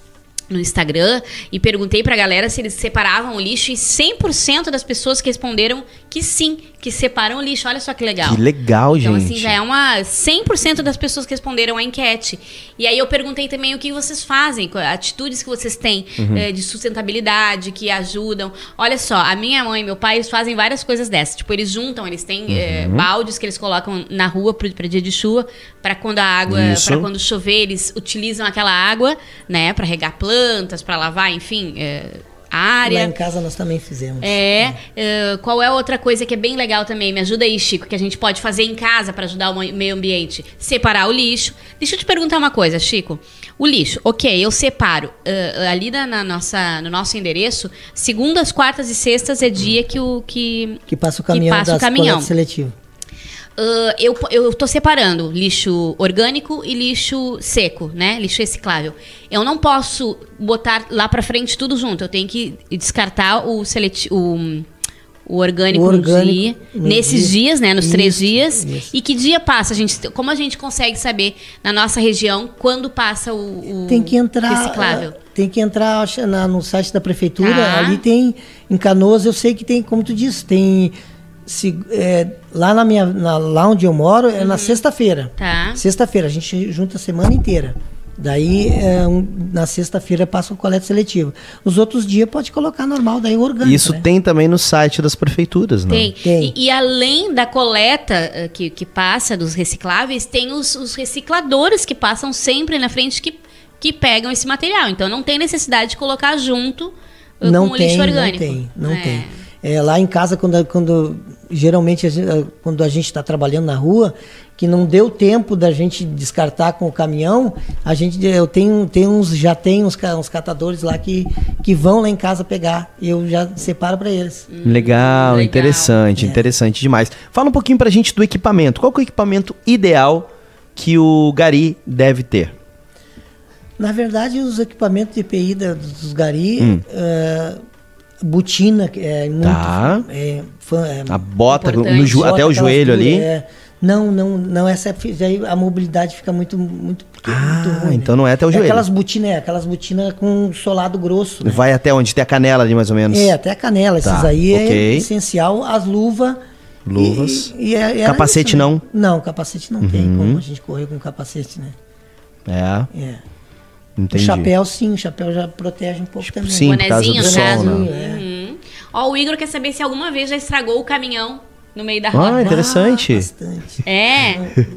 no Instagram e perguntei pra galera se eles separavam o lixo e 100% das pessoas que responderam que sim, que separam o lixo. Olha só que legal. Que legal, então, gente. Então, assim, já é uma 100% das pessoas que responderam a enquete. E aí eu perguntei também o que vocês fazem, atitudes que vocês têm uhum. é, de sustentabilidade, que ajudam. Olha só, a minha mãe e meu pai, eles fazem várias coisas dessas. Tipo, eles juntam, eles têm é, uhum. é, baldes que eles colocam na rua para dia de chuva, para quando a água, para quando chover, eles utilizam aquela água, né, para regar plantas, para lavar, enfim, é, área. Lá em casa nós também fizemos. É. Uh, qual é outra coisa que é bem legal também? Me ajuda aí, Chico, que a gente pode fazer em casa para ajudar o meio ambiente? Separar o lixo. Deixa eu te perguntar uma coisa, Chico. O lixo, ok, eu separo. Uh, ali na, na, nossa, no nosso endereço, segundas, quartas e sextas é dia que o que, que passa o caminhão, que passa o caminhão. seletivo. Uh, eu, eu tô separando lixo orgânico e lixo seco, né? Lixo reciclável. Eu não posso botar lá para frente tudo junto. Eu tenho que descartar o, seleti o, o orgânico, o orgânico dia, nesses dia. dias, né? Nos isso, três dias. Isso. E que dia passa? A gente, como a gente consegue saber na nossa região quando passa o, o tem que entrar, reciclável? Tem que entrar na, no site da prefeitura. Ah. Ali tem em Canoas. Eu sei que tem, como tu disse, tem se, é, lá na minha na, lá onde eu moro é uhum. na sexta-feira. Tá. Sexta-feira a gente junta a semana inteira. Daí é, um, na sexta-feira passa o coleta seletivo. Os outros dias pode colocar normal, daí orgânico. Isso né? tem também no site das prefeituras, né? Tem. tem. E, e, além da coleta eh, que, que passa dos recicláveis, tem os, os recicladores que passam sempre na frente que, que pegam esse material. Então não tem necessidade de colocar junto uh, não com tem, o lixo orgânico. Não tem, não é. tem. É, lá em casa, quando, quando geralmente a gente, quando a gente está trabalhando na rua, que não deu tempo da gente descartar com o caminhão, a gente eu tenho, tenho uns já tem uns, uns catadores lá que, que vão lá em casa pegar. Eu já separo para eles. Hum, legal, legal, interessante, é. interessante demais. Fala um pouquinho para a gente do equipamento. Qual é o equipamento ideal que o Gari deve ter? Na verdade, os equipamentos de EPI dos Gari hum. uh, botina, é muito. Tá. É, é a bota no, até o joelho ali. É, não, não, não, essa aí a mobilidade fica muito, muito, ah, muito ruim. Então né? não é até o é joelho. Aquelas botinas, é, aquelas botinas com solado grosso. Né? Vai até onde tem a canela ali, mais ou menos. É, até a canela. Tá, Esses aí é okay. é essencial. As luvas. Luvas. E, e capacete isso, né? não? Não, capacete não uhum. tem como a gente correr com capacete, né? É. É. Entendi. O chapéu, sim, o chapéu já protege um pouco também. Sim, Bonezinho, por causa do sol, né? É. Uhum. Ó, o Igor quer saber se alguma vez já estragou o caminhão no meio da rota. Ah, interessante. Ah, bastante. É.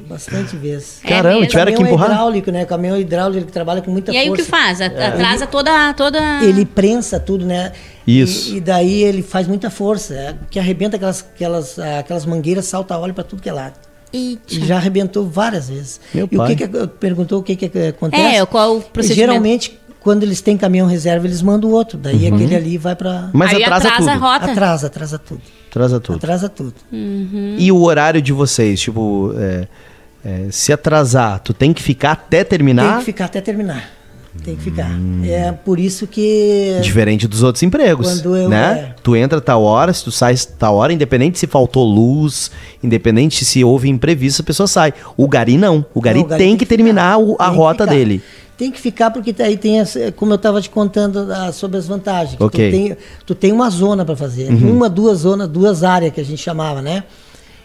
Bastante vezes. É Caramba, é tiveram que empurrar. É hidráulico, né? Caminhão hidráulico que trabalha com muita força. E aí o que faz? Atrasa é. toda, toda. Ele prensa tudo, né? Isso. E, e daí ele faz muita força, é, que arrebenta aquelas, aquelas, aquelas mangueiras, salta óleo para tudo que é lado. Eita. Já arrebentou várias vezes. Meu e pai. o que, que perguntou o que, que acontece? É, qual o procedimento? Geralmente quando eles têm caminhão reserva, eles mandam outro. Daí uhum. aquele ali vai para. Mas Aí atrasa, atrasa tudo. a rota. Atrasa, atrasa tudo. Atrasa tudo. Atrasa tudo. Uhum. E o horário de vocês? Tipo, é, é, se atrasar, tu tem que ficar até terminar? Tem que ficar até terminar. Tem que ficar. Hum. É por isso que. Diferente dos outros empregos. Quando eu, né? É... Tu entra tal hora, se tu sai tal hora, independente se faltou luz, independente se houve imprevisto, a pessoa sai. O Gari não. O Gari, não, o Gari tem, tem, que, que terminar o, a rota dele. Tem que ficar porque aí tem, como eu estava te contando ah, sobre as vantagens. Okay. Tu, tem, tu tem uma zona para fazer, uhum. uma, duas zonas, duas áreas que a gente chamava, né?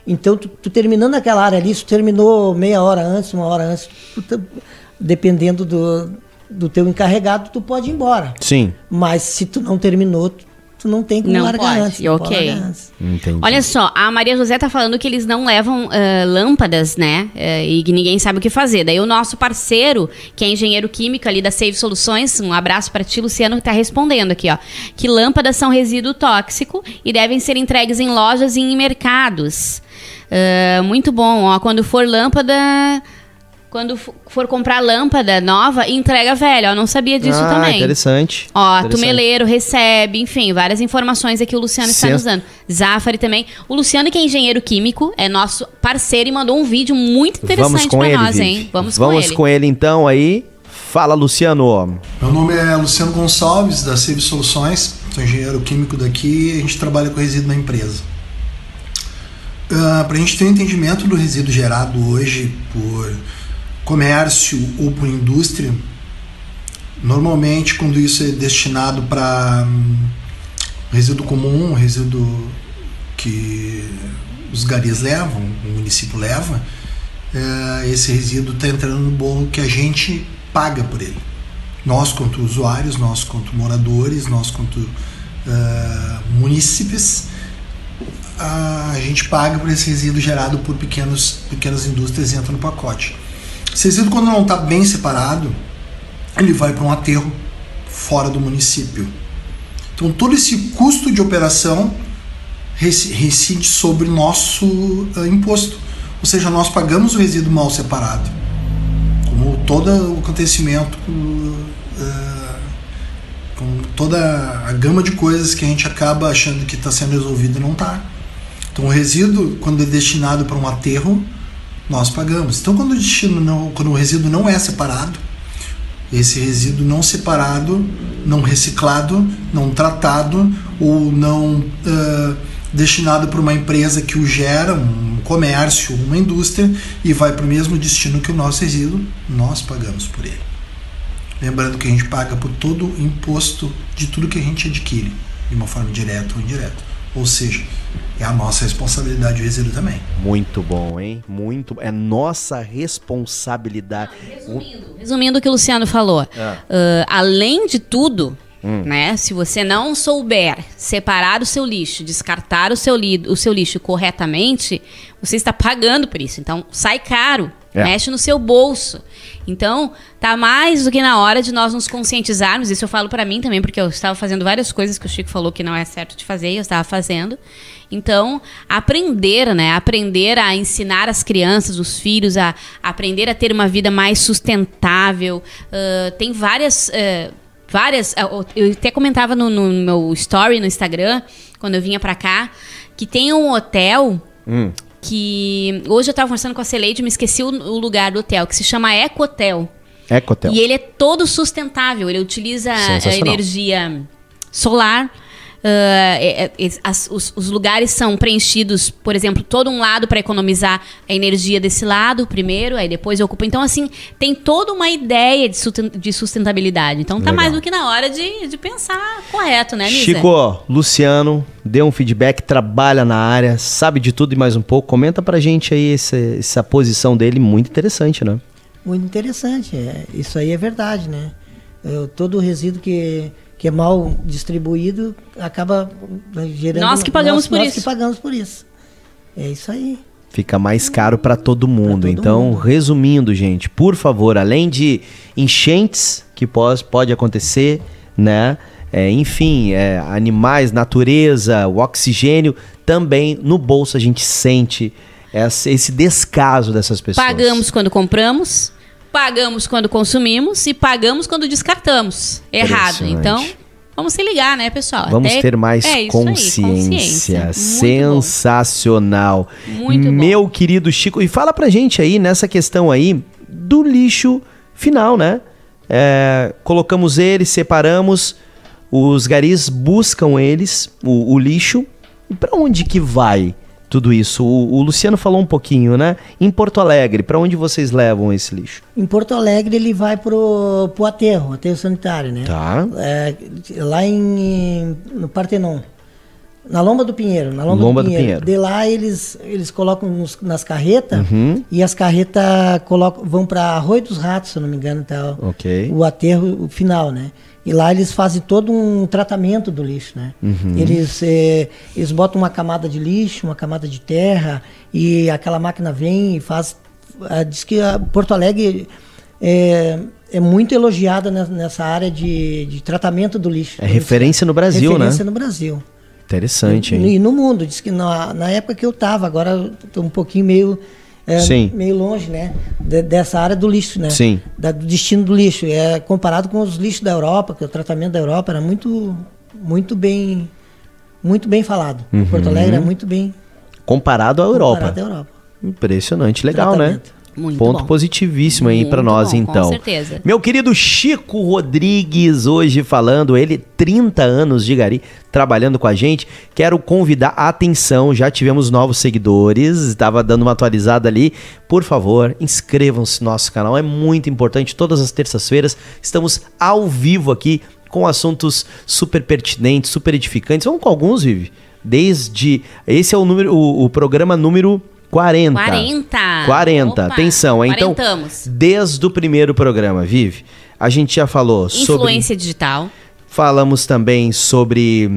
Então, tu, tu, terminando aquela área ali, se tu terminou meia hora antes, uma hora antes, tu, dependendo do, do teu encarregado, tu pode ir embora. Sim. Mas se tu não terminou, tu, tu não tem como não largar pode. antes. Não ok. Antes. Olha só, a Maria José tá falando que eles não levam uh, lâmpadas, né? Uh, e que ninguém sabe o que fazer. Daí o nosso parceiro, que é engenheiro químico ali da Save Soluções, um abraço para ti, Luciano, que tá respondendo aqui, ó. Que lâmpadas são resíduo tóxico e devem ser entregues em lojas e em mercados. Uh, muito bom, ó. Quando for lâmpada quando for comprar lâmpada nova, entrega velha. Eu não sabia disso ah, também. interessante. Ó, interessante. tumeleiro, recebe, enfim, várias informações aqui o Luciano está nos dando. Zafari também. O Luciano, que é engenheiro químico, é nosso parceiro e mandou um vídeo muito interessante para nós, Vivi. hein? Vamos, Vamos com ele. Vamos com ele então aí. Fala, Luciano. Meu nome é Luciano Gonçalves, da Save Soluções. Sou engenheiro químico daqui e a gente trabalha com resíduo na empresa. Uh, ah, para a gente ter um entendimento do resíduo gerado hoje por comércio ou por indústria, normalmente quando isso é destinado para um, resíduo comum, resíduo que os garis levam, o município leva, é, esse resíduo está entrando no bolo que a gente paga por ele. Nós, quanto usuários, nós, quanto moradores, nós, quanto uh, munícipes, a gente paga por esse resíduo gerado por pequenos, pequenas indústrias e entra no pacote. Resíduo, quando não está bem separado, ele vai para um aterro fora do município. Então, todo esse custo de operação reside sobre nosso uh, imposto. Ou seja, nós pagamos o resíduo mal separado. Como todo o acontecimento, uh, com toda a gama de coisas que a gente acaba achando que está sendo resolvido e não está. Então, o resíduo, quando é destinado para um aterro, nós pagamos. Então, quando o destino não, quando o resíduo não é separado, esse resíduo não separado, não reciclado, não tratado ou não uh, destinado para uma empresa que o gera, um comércio, uma indústria e vai para o mesmo destino que o nosso resíduo, nós pagamos por ele. Lembrando que a gente paga por todo o imposto de tudo que a gente adquire, de uma forma direta ou indireta. Ou seja, é a nossa responsabilidade o resíduo também. Muito bom, hein? Muito. É nossa responsabilidade. resumindo, resumindo o que o Luciano falou. É. Uh, além de tudo, Hum. Né? Se você não souber separar o seu lixo, descartar o seu, li o seu lixo corretamente, você está pagando por isso. Então, sai caro, é. mexe no seu bolso. Então, tá mais do que na hora de nós nos conscientizarmos. Isso eu falo para mim também, porque eu estava fazendo várias coisas que o Chico falou que não é certo de fazer, e eu estava fazendo. Então, aprender, né? Aprender a ensinar as crianças, os filhos, a, aprender a ter uma vida mais sustentável. Uh, tem várias. Uh, várias. Eu até comentava no, no, meu story no Instagram, quando eu vinha para cá, que tem um hotel. Hum que hoje eu estava conversando com a Celeide, me esqueci o, o, lugar do hotel, que se chama Eco Hotel. Eco Hotel. E ele é todo sustentável, ele utiliza a energia solar. Uh, as, os, os, lugares são preenchidos, por exemplo, todo um lado para economizar a energia desse lado primeiro, aí depois ocupa. Então, assim, tem toda uma ideia de sustentabilidade. Então, tá Legal. mais do que na hora de, de pensar correto, né, Nisa? Chico, Luciano, deu um feedback, trabalha na área, sabe de tudo e mais um pouco. Comenta pra gente aí essa, essa posição dele, muito interessante, né? Muito interessante. É, isso aí é verdade, né? Eu, todo o resíduo que que é mal distribuído, acaba gerando. Nós que pagamos nós, por nós isso. que pagamos por isso. É isso aí. Fica mais caro para todo mundo. Todo então, mundo. resumindo, gente, por favor, além de enchentes que pode, pode acontecer, né? É, enfim, é, animais, natureza, o oxigênio, também no bolso a gente sente esse, esse descaso dessas pessoas. Pagamos quando compramos, Pagamos quando consumimos e pagamos quando descartamos. Errado. Então, vamos se ligar, né, pessoal? Vamos Até... ter mais é consciência. Aí, consciência. Sensacional. Bom. Muito Meu bom. querido Chico, e fala pra gente aí nessa questão aí do lixo final, né? É, colocamos ele, separamos, os garis buscam eles, o, o lixo, e para onde que vai? Tudo isso. O, o, Luciano falou um pouquinho, né? Em Porto Alegre, para onde vocês levam esse lixo? Em Porto Alegre ele vai pro, pro aterro, aterro sanitário, né? Tá. É, lá em, no Partenon. Na Lomba do Pinheiro, na Lomba, Lomba do, Pinheiro. do, Pinheiro. De lá eles, eles colocam nos, nas carretas uhum. e as carretas colocam, vão para Arroio dos Ratos, se não me engano, tá, okay. o aterro final, né? E lá eles fazem todo um tratamento do lixo, né? Uhum. Eles, é, eles botam uma camada de lixo, uma camada de terra, e aquela máquina vem e faz. Uh, diz que a Porto Alegre é, é muito elogiada nessa área de, de tratamento do lixo. É referência no Brasil, referência né? Referência no Brasil. Interessante, hein? E, e no mundo. Diz que na, na época que eu estava, agora estou um pouquinho meio é, meio longe, né? De, dessa área do lixo, né? Sim. Da, do destino do lixo. É comparado com os lixos da Europa, que o tratamento da Europa era muito, muito bem, muito bem falado. Uhum. Porto Alegre é muito bem comparado à Europa. Comparado à Europa. Impressionante, legal, né? Muito Ponto bom. positivíssimo aí para nós, bom, então. Com certeza. Meu querido Chico Rodrigues, hoje falando, ele 30 anos de Gari, trabalhando com a gente. Quero convidar a atenção, já tivemos novos seguidores, estava dando uma atualizada ali. Por favor, inscrevam-se no nosso canal, é muito importante. Todas as terças-feiras estamos ao vivo aqui com assuntos super pertinentes, super edificantes. Vamos com alguns, Vivi. Desde. Esse é o número, o, o programa número 40. 40. 40. Opa, Atenção, então. Desde o primeiro programa, Vive, a gente já falou Influência sobre. Influência digital. Falamos também sobre.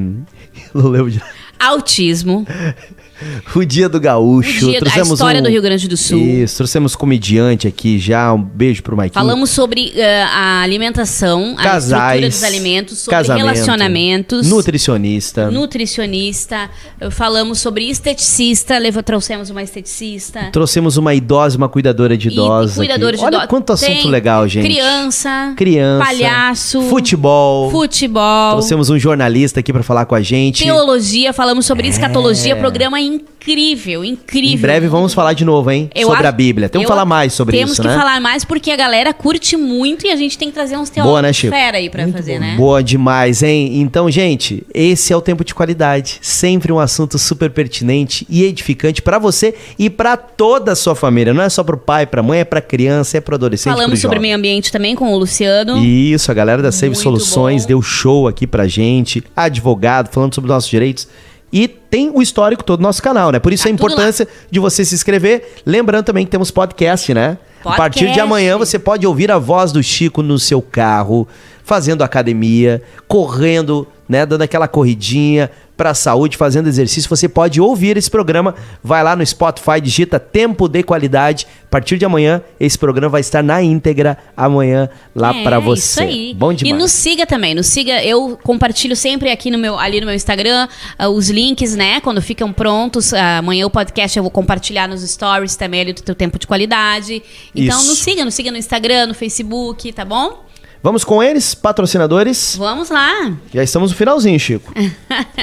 Não lembro de... Autismo. o Dia do Gaúcho. O dia, trouxemos a história um, do Rio Grande do Sul. Isso, trouxemos comediante aqui já. Um beijo pro Maikinho. Falamos sobre uh, a alimentação, Casais, a estrutura dos alimentos, sobre relacionamentos. Nutricionista. Nutricionista. Falamos sobre esteticista. Leva, trouxemos uma esteticista. Trouxemos uma idosa, uma cuidadora de idosa. E, cuidadora de Olha idosa. quanto assunto Tem legal, gente. Criança. Criança. Palhaço. Futebol. Futebol. Trouxemos um jornalista aqui para falar com a gente. Teologia. Falamos sobre é. escatologia. Programa incrível, incrível. Em breve vamos falar de novo, hein? Eu sobre acho, a Bíblia. Temos que falar mais sobre isso, né? Temos que falar mais porque a galera curte muito e a gente tem que trazer uns teólogos né, Chico? fera aí pra muito fazer, bom. né? Boa demais, hein? Então, gente, esse é o Tempo de Qualidade. Sempre um assunto super pertinente e edificante para você e para toda a sua família. Não é só pro pai, pra mãe, é pra criança, é pro adolescente, Falamos sobre meio ambiente também com o Luciano. Isso, a galera da Save muito Soluções bom. deu show aqui pra gente. Advogado, falando sobre nossos direitos. E tem o histórico todo do nosso canal, né? Por isso tá a importância de você se inscrever. Lembrando também que temos podcast, né? Podcast. A partir de amanhã você pode ouvir a voz do Chico no seu carro, fazendo academia, correndo, né? Dando aquela corridinha, para a saúde, fazendo exercício, você pode ouvir esse programa. Vai lá no Spotify, digita Tempo de Qualidade. A partir de amanhã, esse programa vai estar na íntegra amanhã lá é, para você. Isso aí. Bom demais. E nos siga também, nos siga. Eu compartilho sempre aqui no meu, ali no meu Instagram uh, os links, né? Quando ficam prontos. Uh, amanhã o podcast eu vou compartilhar nos stories também ali do teu tempo de qualidade. Então isso. nos siga, nos siga no Instagram, no Facebook, tá bom? Vamos com eles, patrocinadores? Vamos lá. Já estamos no finalzinho, Chico.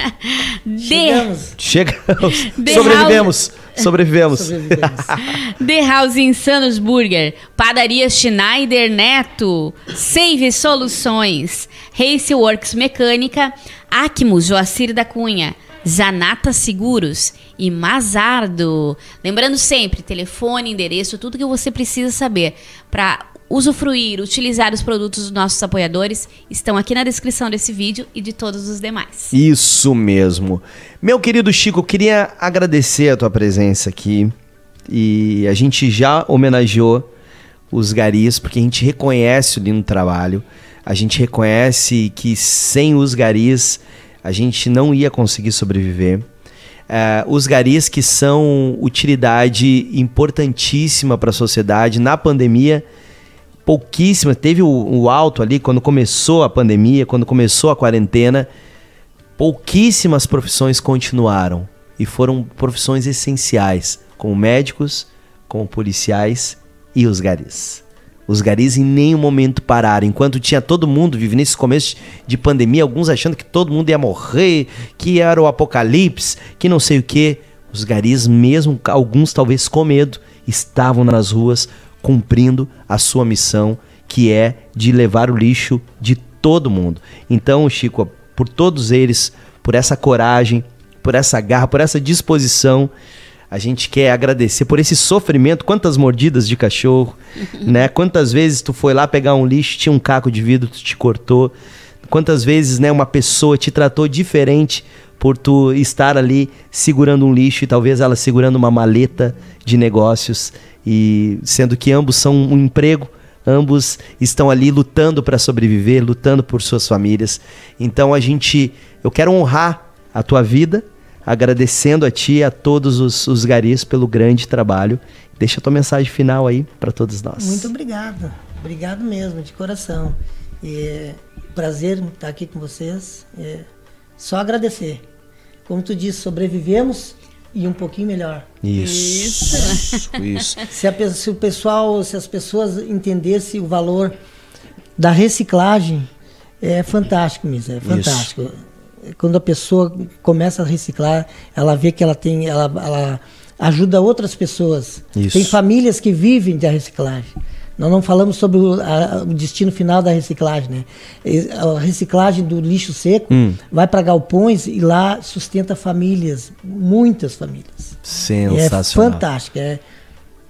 Chegamos. Chegamos. Sobrevivemos. Sobrevivemos. Sobrevivemos. The House Insanos Burger, Padaria Schneider Neto, Save Soluções, Race Works Mecânica, Acmus Joacir da Cunha, Zanata Seguros e Mazardo. Lembrando sempre, telefone, endereço, tudo que você precisa saber para usufruir, utilizar os produtos dos nossos apoiadores estão aqui na descrição desse vídeo e de todos os demais. Isso mesmo. Meu querido Chico, queria agradecer a tua presença aqui. E a gente já homenageou os garis, porque a gente reconhece o lindo trabalho. A gente reconhece que sem os garis a gente não ia conseguir sobreviver. Uh, os garis que são utilidade importantíssima para a sociedade na pandemia pouquíssimas. Teve o, o, alto ali quando começou a pandemia, quando começou a quarentena. Pouquíssimas profissões continuaram e foram profissões essenciais, como médicos, como policiais e os garis. Os garis em nenhum momento pararam. Enquanto tinha todo mundo vivendo nesse começo de pandemia, alguns achando que todo mundo ia morrer, que era o apocalipse, que não sei o que. Os garis, mesmo alguns talvez com medo, estavam nas ruas cumprindo a sua missão, que é de levar o lixo de todo mundo. Então, Chico, por todos eles, por essa coragem, por essa garra, por essa disposição, a gente quer agradecer por esse sofrimento, quantas mordidas de cachorro, né? Quantas vezes tu foi lá pegar um lixo, tinha um caco de vidro, tu te cortou. Quantas vezes, né, uma pessoa te tratou diferente por tu estar ali segurando um lixo e talvez ela segurando uma maleta de negócios e sendo que ambos são um emprego Ambos estão ali lutando para sobreviver, lutando por suas famílias. Então a gente, eu quero honrar a tua vida, agradecendo a ti e a todos os, os garis pelo grande trabalho. Deixa a tua mensagem final aí para todos nós. Muito obrigado. Obrigado mesmo, de coração. É, prazer estar aqui com vocês. É, só agradecer. Como tu disse, sobrevivemos e um pouquinho melhor. Isso. Isso. isso. Se, a, se, o pessoal, se as pessoas entendessem o valor da reciclagem, é fantástico, Misa, é fantástico. Isso. Quando a pessoa começa a reciclar, ela vê que ela tem, ela, ela ajuda outras pessoas. Isso. Tem famílias que vivem da reciclagem. Nós não falamos sobre o, a, o, destino final da reciclagem, né? A reciclagem do lixo seco hum. vai para galpões e lá sustenta famílias, muitas famílias. Sensacional. É fantástico, é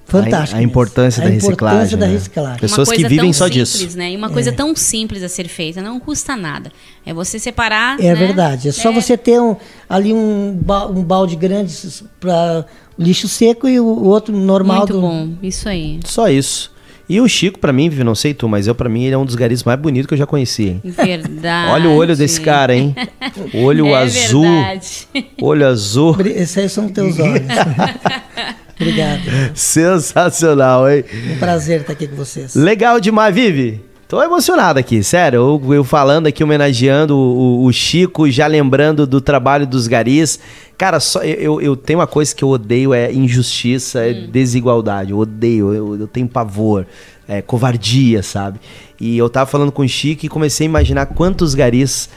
fantástico. A, a importância da a reciclagem. Importância né? da reciclagem. Pessoas que vivem só simples, disso. Né? E uma coisa é. tão simples a ser feita, não custa nada. É você separar. É né? verdade. É só é. você ter um, ali um, um balde grande para lixo seco e o outro normal. Muito do... bom, isso aí. Só isso. E o Chico, para mim, não sei tu, mas eu, para mim, ele é um dos garis mais bonitos que eu já conheci, hein? Verdade. Olha o olho desse cara, hein? Olho é azul. Verdade. Olho azul. Esses aí são teus olhos. Obrigado. Sensacional, hein? Um prazer estar aqui com vocês. Legal demais, Vivi. Tô emocionado aqui, sério. Eu, eu falando aqui, homenageando o, o, Chico, já lembrando do trabalho dos garis. Cara, só eu, eu tenho uma coisa que eu odeio, é injustiça, é hum. desigualdade. Eu odeio, eu, eu tenho pavor, é covardia, sabe? E eu tava falando com o Chico e comecei a imaginar quantos garis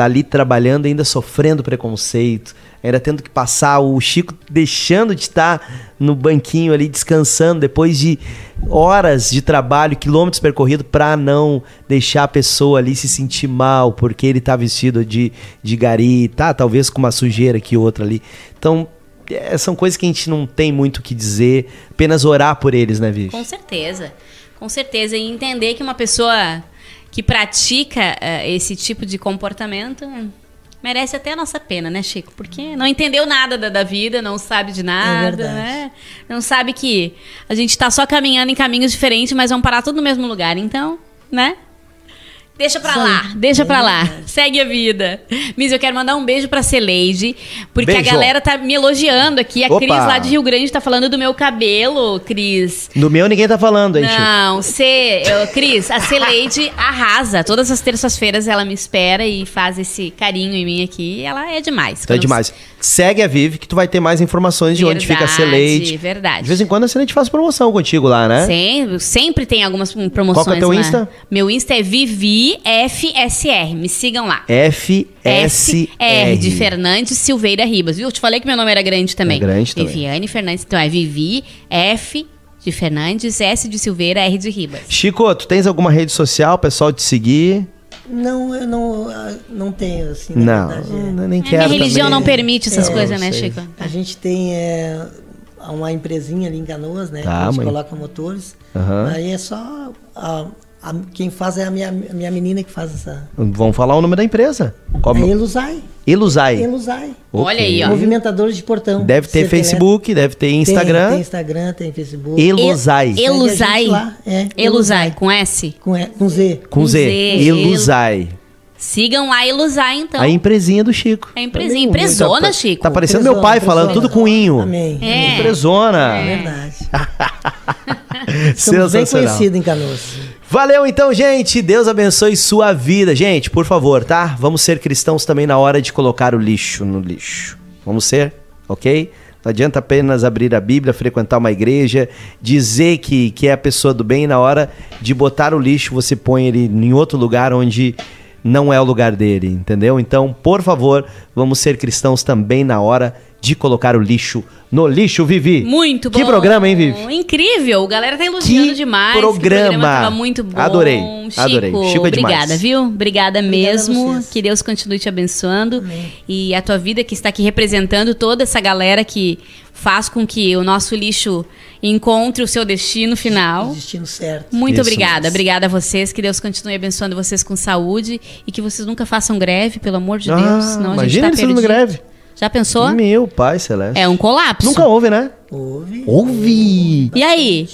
tá ali trabalhando ainda sofrendo preconceito, era tendo que passar o Chico deixando de estar no banquinho ali descansando depois de horas de trabalho, quilômetros percorridos para não deixar a pessoa ali se sentir mal porque ele tá vestido de, de gari, tá talvez com uma sujeira que outra ali. Então, é, são coisas que a gente não tem muito o que dizer, apenas orar por eles, né, Vivi? Com certeza. Com certeza e entender que uma pessoa que pratica uh, esse tipo de comportamento merece até a nossa pena, né, Chico? Porque não entendeu nada da, da vida, não sabe de nada, é né? Não sabe que a gente está só caminhando em caminhos diferentes, mas vão parar tudo no mesmo lugar. Então, né? Deixa pra lá, deixa pra lá. Segue a vida. Miss, eu quero mandar um beijo pra Celeide, porque beijo. a galera tá me elogiando aqui. A Opa. Cris lá de Rio Grande tá falando do meu cabelo, Cris. Do meu ninguém tá falando, hein, Não, C, eu, Cris, a Celeide arrasa. Todas as terças-feiras ela me espera e faz esse carinho em mim aqui. Ela é demais. Então é demais. Segue a Vivi que tu vai ter mais informações de verdade, onde fica a Celeide. Verdade, De vez em quando a Celeide faz promoção contigo lá, né? Sempre, sempre tem algumas promoções Qual que é teu Insta? Meu Insta é Vivi FSR. Me sigam lá. FSR. de Fernandes Silveira Ribas. Viu? Eu te falei que meu nome era grande também. É grande também. Viviane Fernandes. Então é Vivi F de Fernandes, S de Silveira, R de Ribas. Chico, tu tens alguma rede social, pessoal te seguir? Não, eu não, ah, não tenho, assim, não, verdade, é. nem quero. A minha religião também. não permite essas é, coisas, né, Chico? A gente tem é, uma empresinha ali em Canoas, né? Tá, a gente mãe. coloca motores. Uhum. Aí é só a, a, quem faz é a minha, a minha menina que faz essa. Vamos falar o nome da empresa. Qual... É Elusai. Elusai. Elusai. Okay. Olha aí, ó. Movimentadores de portão. Deve ter Facebook, deve ter Instagram. Tem, tem, Instagram, tem Facebook. Elusai. Elusai. É, Elusai, com S? Com, e, com Z. Com, Z. Z. Elusai. Sigam a Elusai, então. A empresinha do Chico. A empresinha. Empresona, tá, Chico. Tá parecendo meu pai falando tudo com inho. Amém. É. Empresona. É verdade. Somos bem conhecidos em Canoas. Valeu então, gente. Deus abençoe sua vida. Gente, por favor, tá? Vamos ser cristãos também na hora de colocar o lixo no lixo. Vamos ser, ok? Não adianta apenas abrir a Bíblia, frequentar uma igreja, dizer que, que é a pessoa do bem, na hora de botar o lixo, você põe ele em outro lugar onde não é o lugar dele, entendeu? Então, por favor, vamos ser cristãos também na hora de colocar o lixo no lixo, Vivi. Muito bom. Que programa, hein, Vivi? Incrível. A galera tá elogiando que demais. Programa. Que programa muito bom. Adorei. Chico, adorei. Chico é obrigada, demais. viu? Obrigada, mesmo. Obrigada que Deus continue te abençoando. Amém. E a tua vida que está aqui representando toda essa galera que faz com que o nosso lixo encontre o seu destino final. O destino certo. Muito Isso obrigada. mesmo. Obrigada a vocês. Que Deus continue abençoando vocês com saúde e que vocês nunca façam greve, pelo amor de Ah, Deus. Senão a gente imagina tá eles greve. Já pensou? Meu pai celeste. É um colapso. Nunca houve, né? Houve. Ouve! E aí?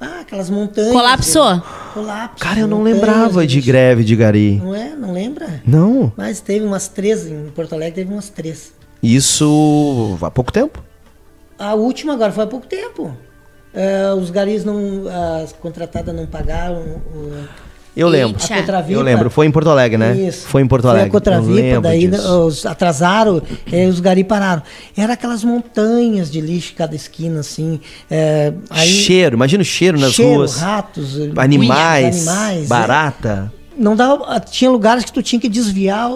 Ah, aquelas montanhas. Colapsou? Colapso. Cara, eu não lembrava de greve de gari. Não é? Não lembra? Não. Mas teve umas três, em Porto Alegre teve umas três. Isso há pouco tempo? A última agora foi há pouco tempo. Uh, os garis não. As contratadas não pagaram. Uh, eu lembro. Eu lembro, foi em Porto Alegre, né? Isso. Foi em Porto Alegre. Foi a Cotravipa, daí os, atrasaram, eh, os gari pararam. Era aquelas montanhas de lixo cada esquina, assim. É, aí, cheiro, imagina o cheiro nas cheiro, ruas. ratos, animais, animais barata. É. Não dava, tinha lugares que tu tinha que desviar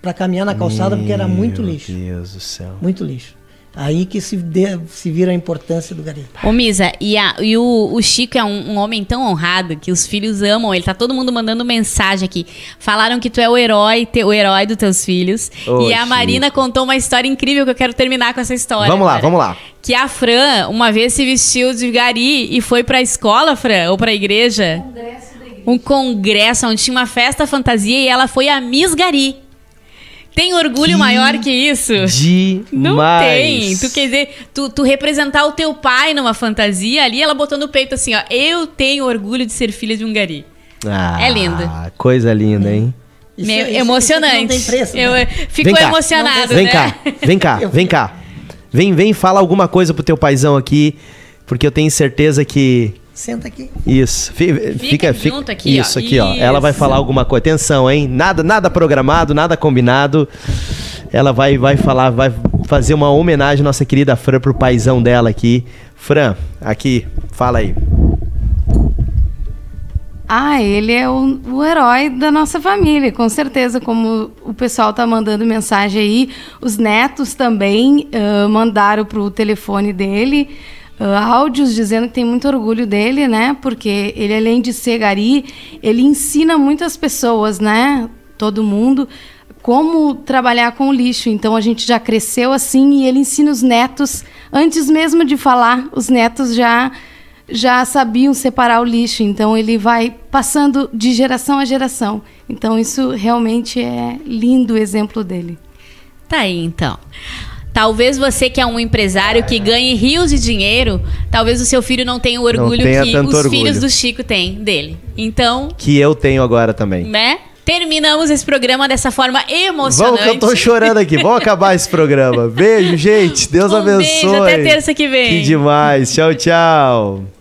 para caminhar na calçada Meu porque era muito lixo. Meu Deus do céu. Muito lixo. Aí que se, de, se vira a importância do garimpo. Ô, Misa, e, a, e o, o, Chico é um, um, homem tão honrado que os filhos amam ele. Tá todo mundo mandando mensagem aqui. Falaram que tu é o herói, te, o herói dos teus filhos. Ô, e a Chico. Marina contou uma história incrível que eu quero terminar com essa história. Vamos lá, vamos lá. Que a Fran, uma vez se vestiu de gari e foi pra escola, Fran, ou pra igreja. Congresso da igreja. Um congresso onde tinha uma festa fantasia e ela foi a Miss Gari. Tem orgulho que maior que isso? Demais. Não tem. Tu quer dizer, tu, tu representar o teu pai numa fantasia ali, ela botou no peito assim, ó. Eu tenho orgulho de ser filha de um gari. Ah, é lindo. Coisa linda, hein? Isso, Meio isso, emocionante. Isso preço, né? Eu fico emocionado, vem né? Cá, vem cá, vem cá. Vem, vem, fala alguma coisa pro teu paizão aqui, porque eu tenho certeza que Senta aqui. Isso. Fica, fica, junto aqui, Isso, ó. aqui, ó. Ela vai falar alguma coisa. Atenção, hein? Nada, nada programado, nada combinado. Ela vai, vai falar, vai fazer uma homenagem à nossa querida Fran pro paizão dela aqui. Fran, aqui, fala aí. Ah, ele é o, o, herói da nossa família, com certeza. Como o pessoal tá mandando mensagem aí, os netos também uh, mandaram pro telefone dele uh, áudios dizendo que tem muito orgulho dele, né? Porque ele, além de ser gari, ele ensina muitas pessoas, né? Todo mundo como trabalhar com o lixo. Então a gente já cresceu assim e ele ensina os netos antes mesmo de falar, os netos já já sabiam separar o lixo. Então ele vai passando de geração a geração. Então isso realmente é lindo o exemplo dele. Tá aí então. Talvez você que é um empresário que ganhe rios de dinheiro, talvez o seu filho não tenha o orgulho tenha que os orgulho. filhos do Chico têm dele. Então. Que eu tenho agora também. Né? Terminamos esse programa dessa forma emocionante. Vamos que eu tô chorando aqui. Vamos acabar esse programa. Beijo, gente. Deus um abençoe. Beijo, até terça que vem. Que demais. Tchau, tchau.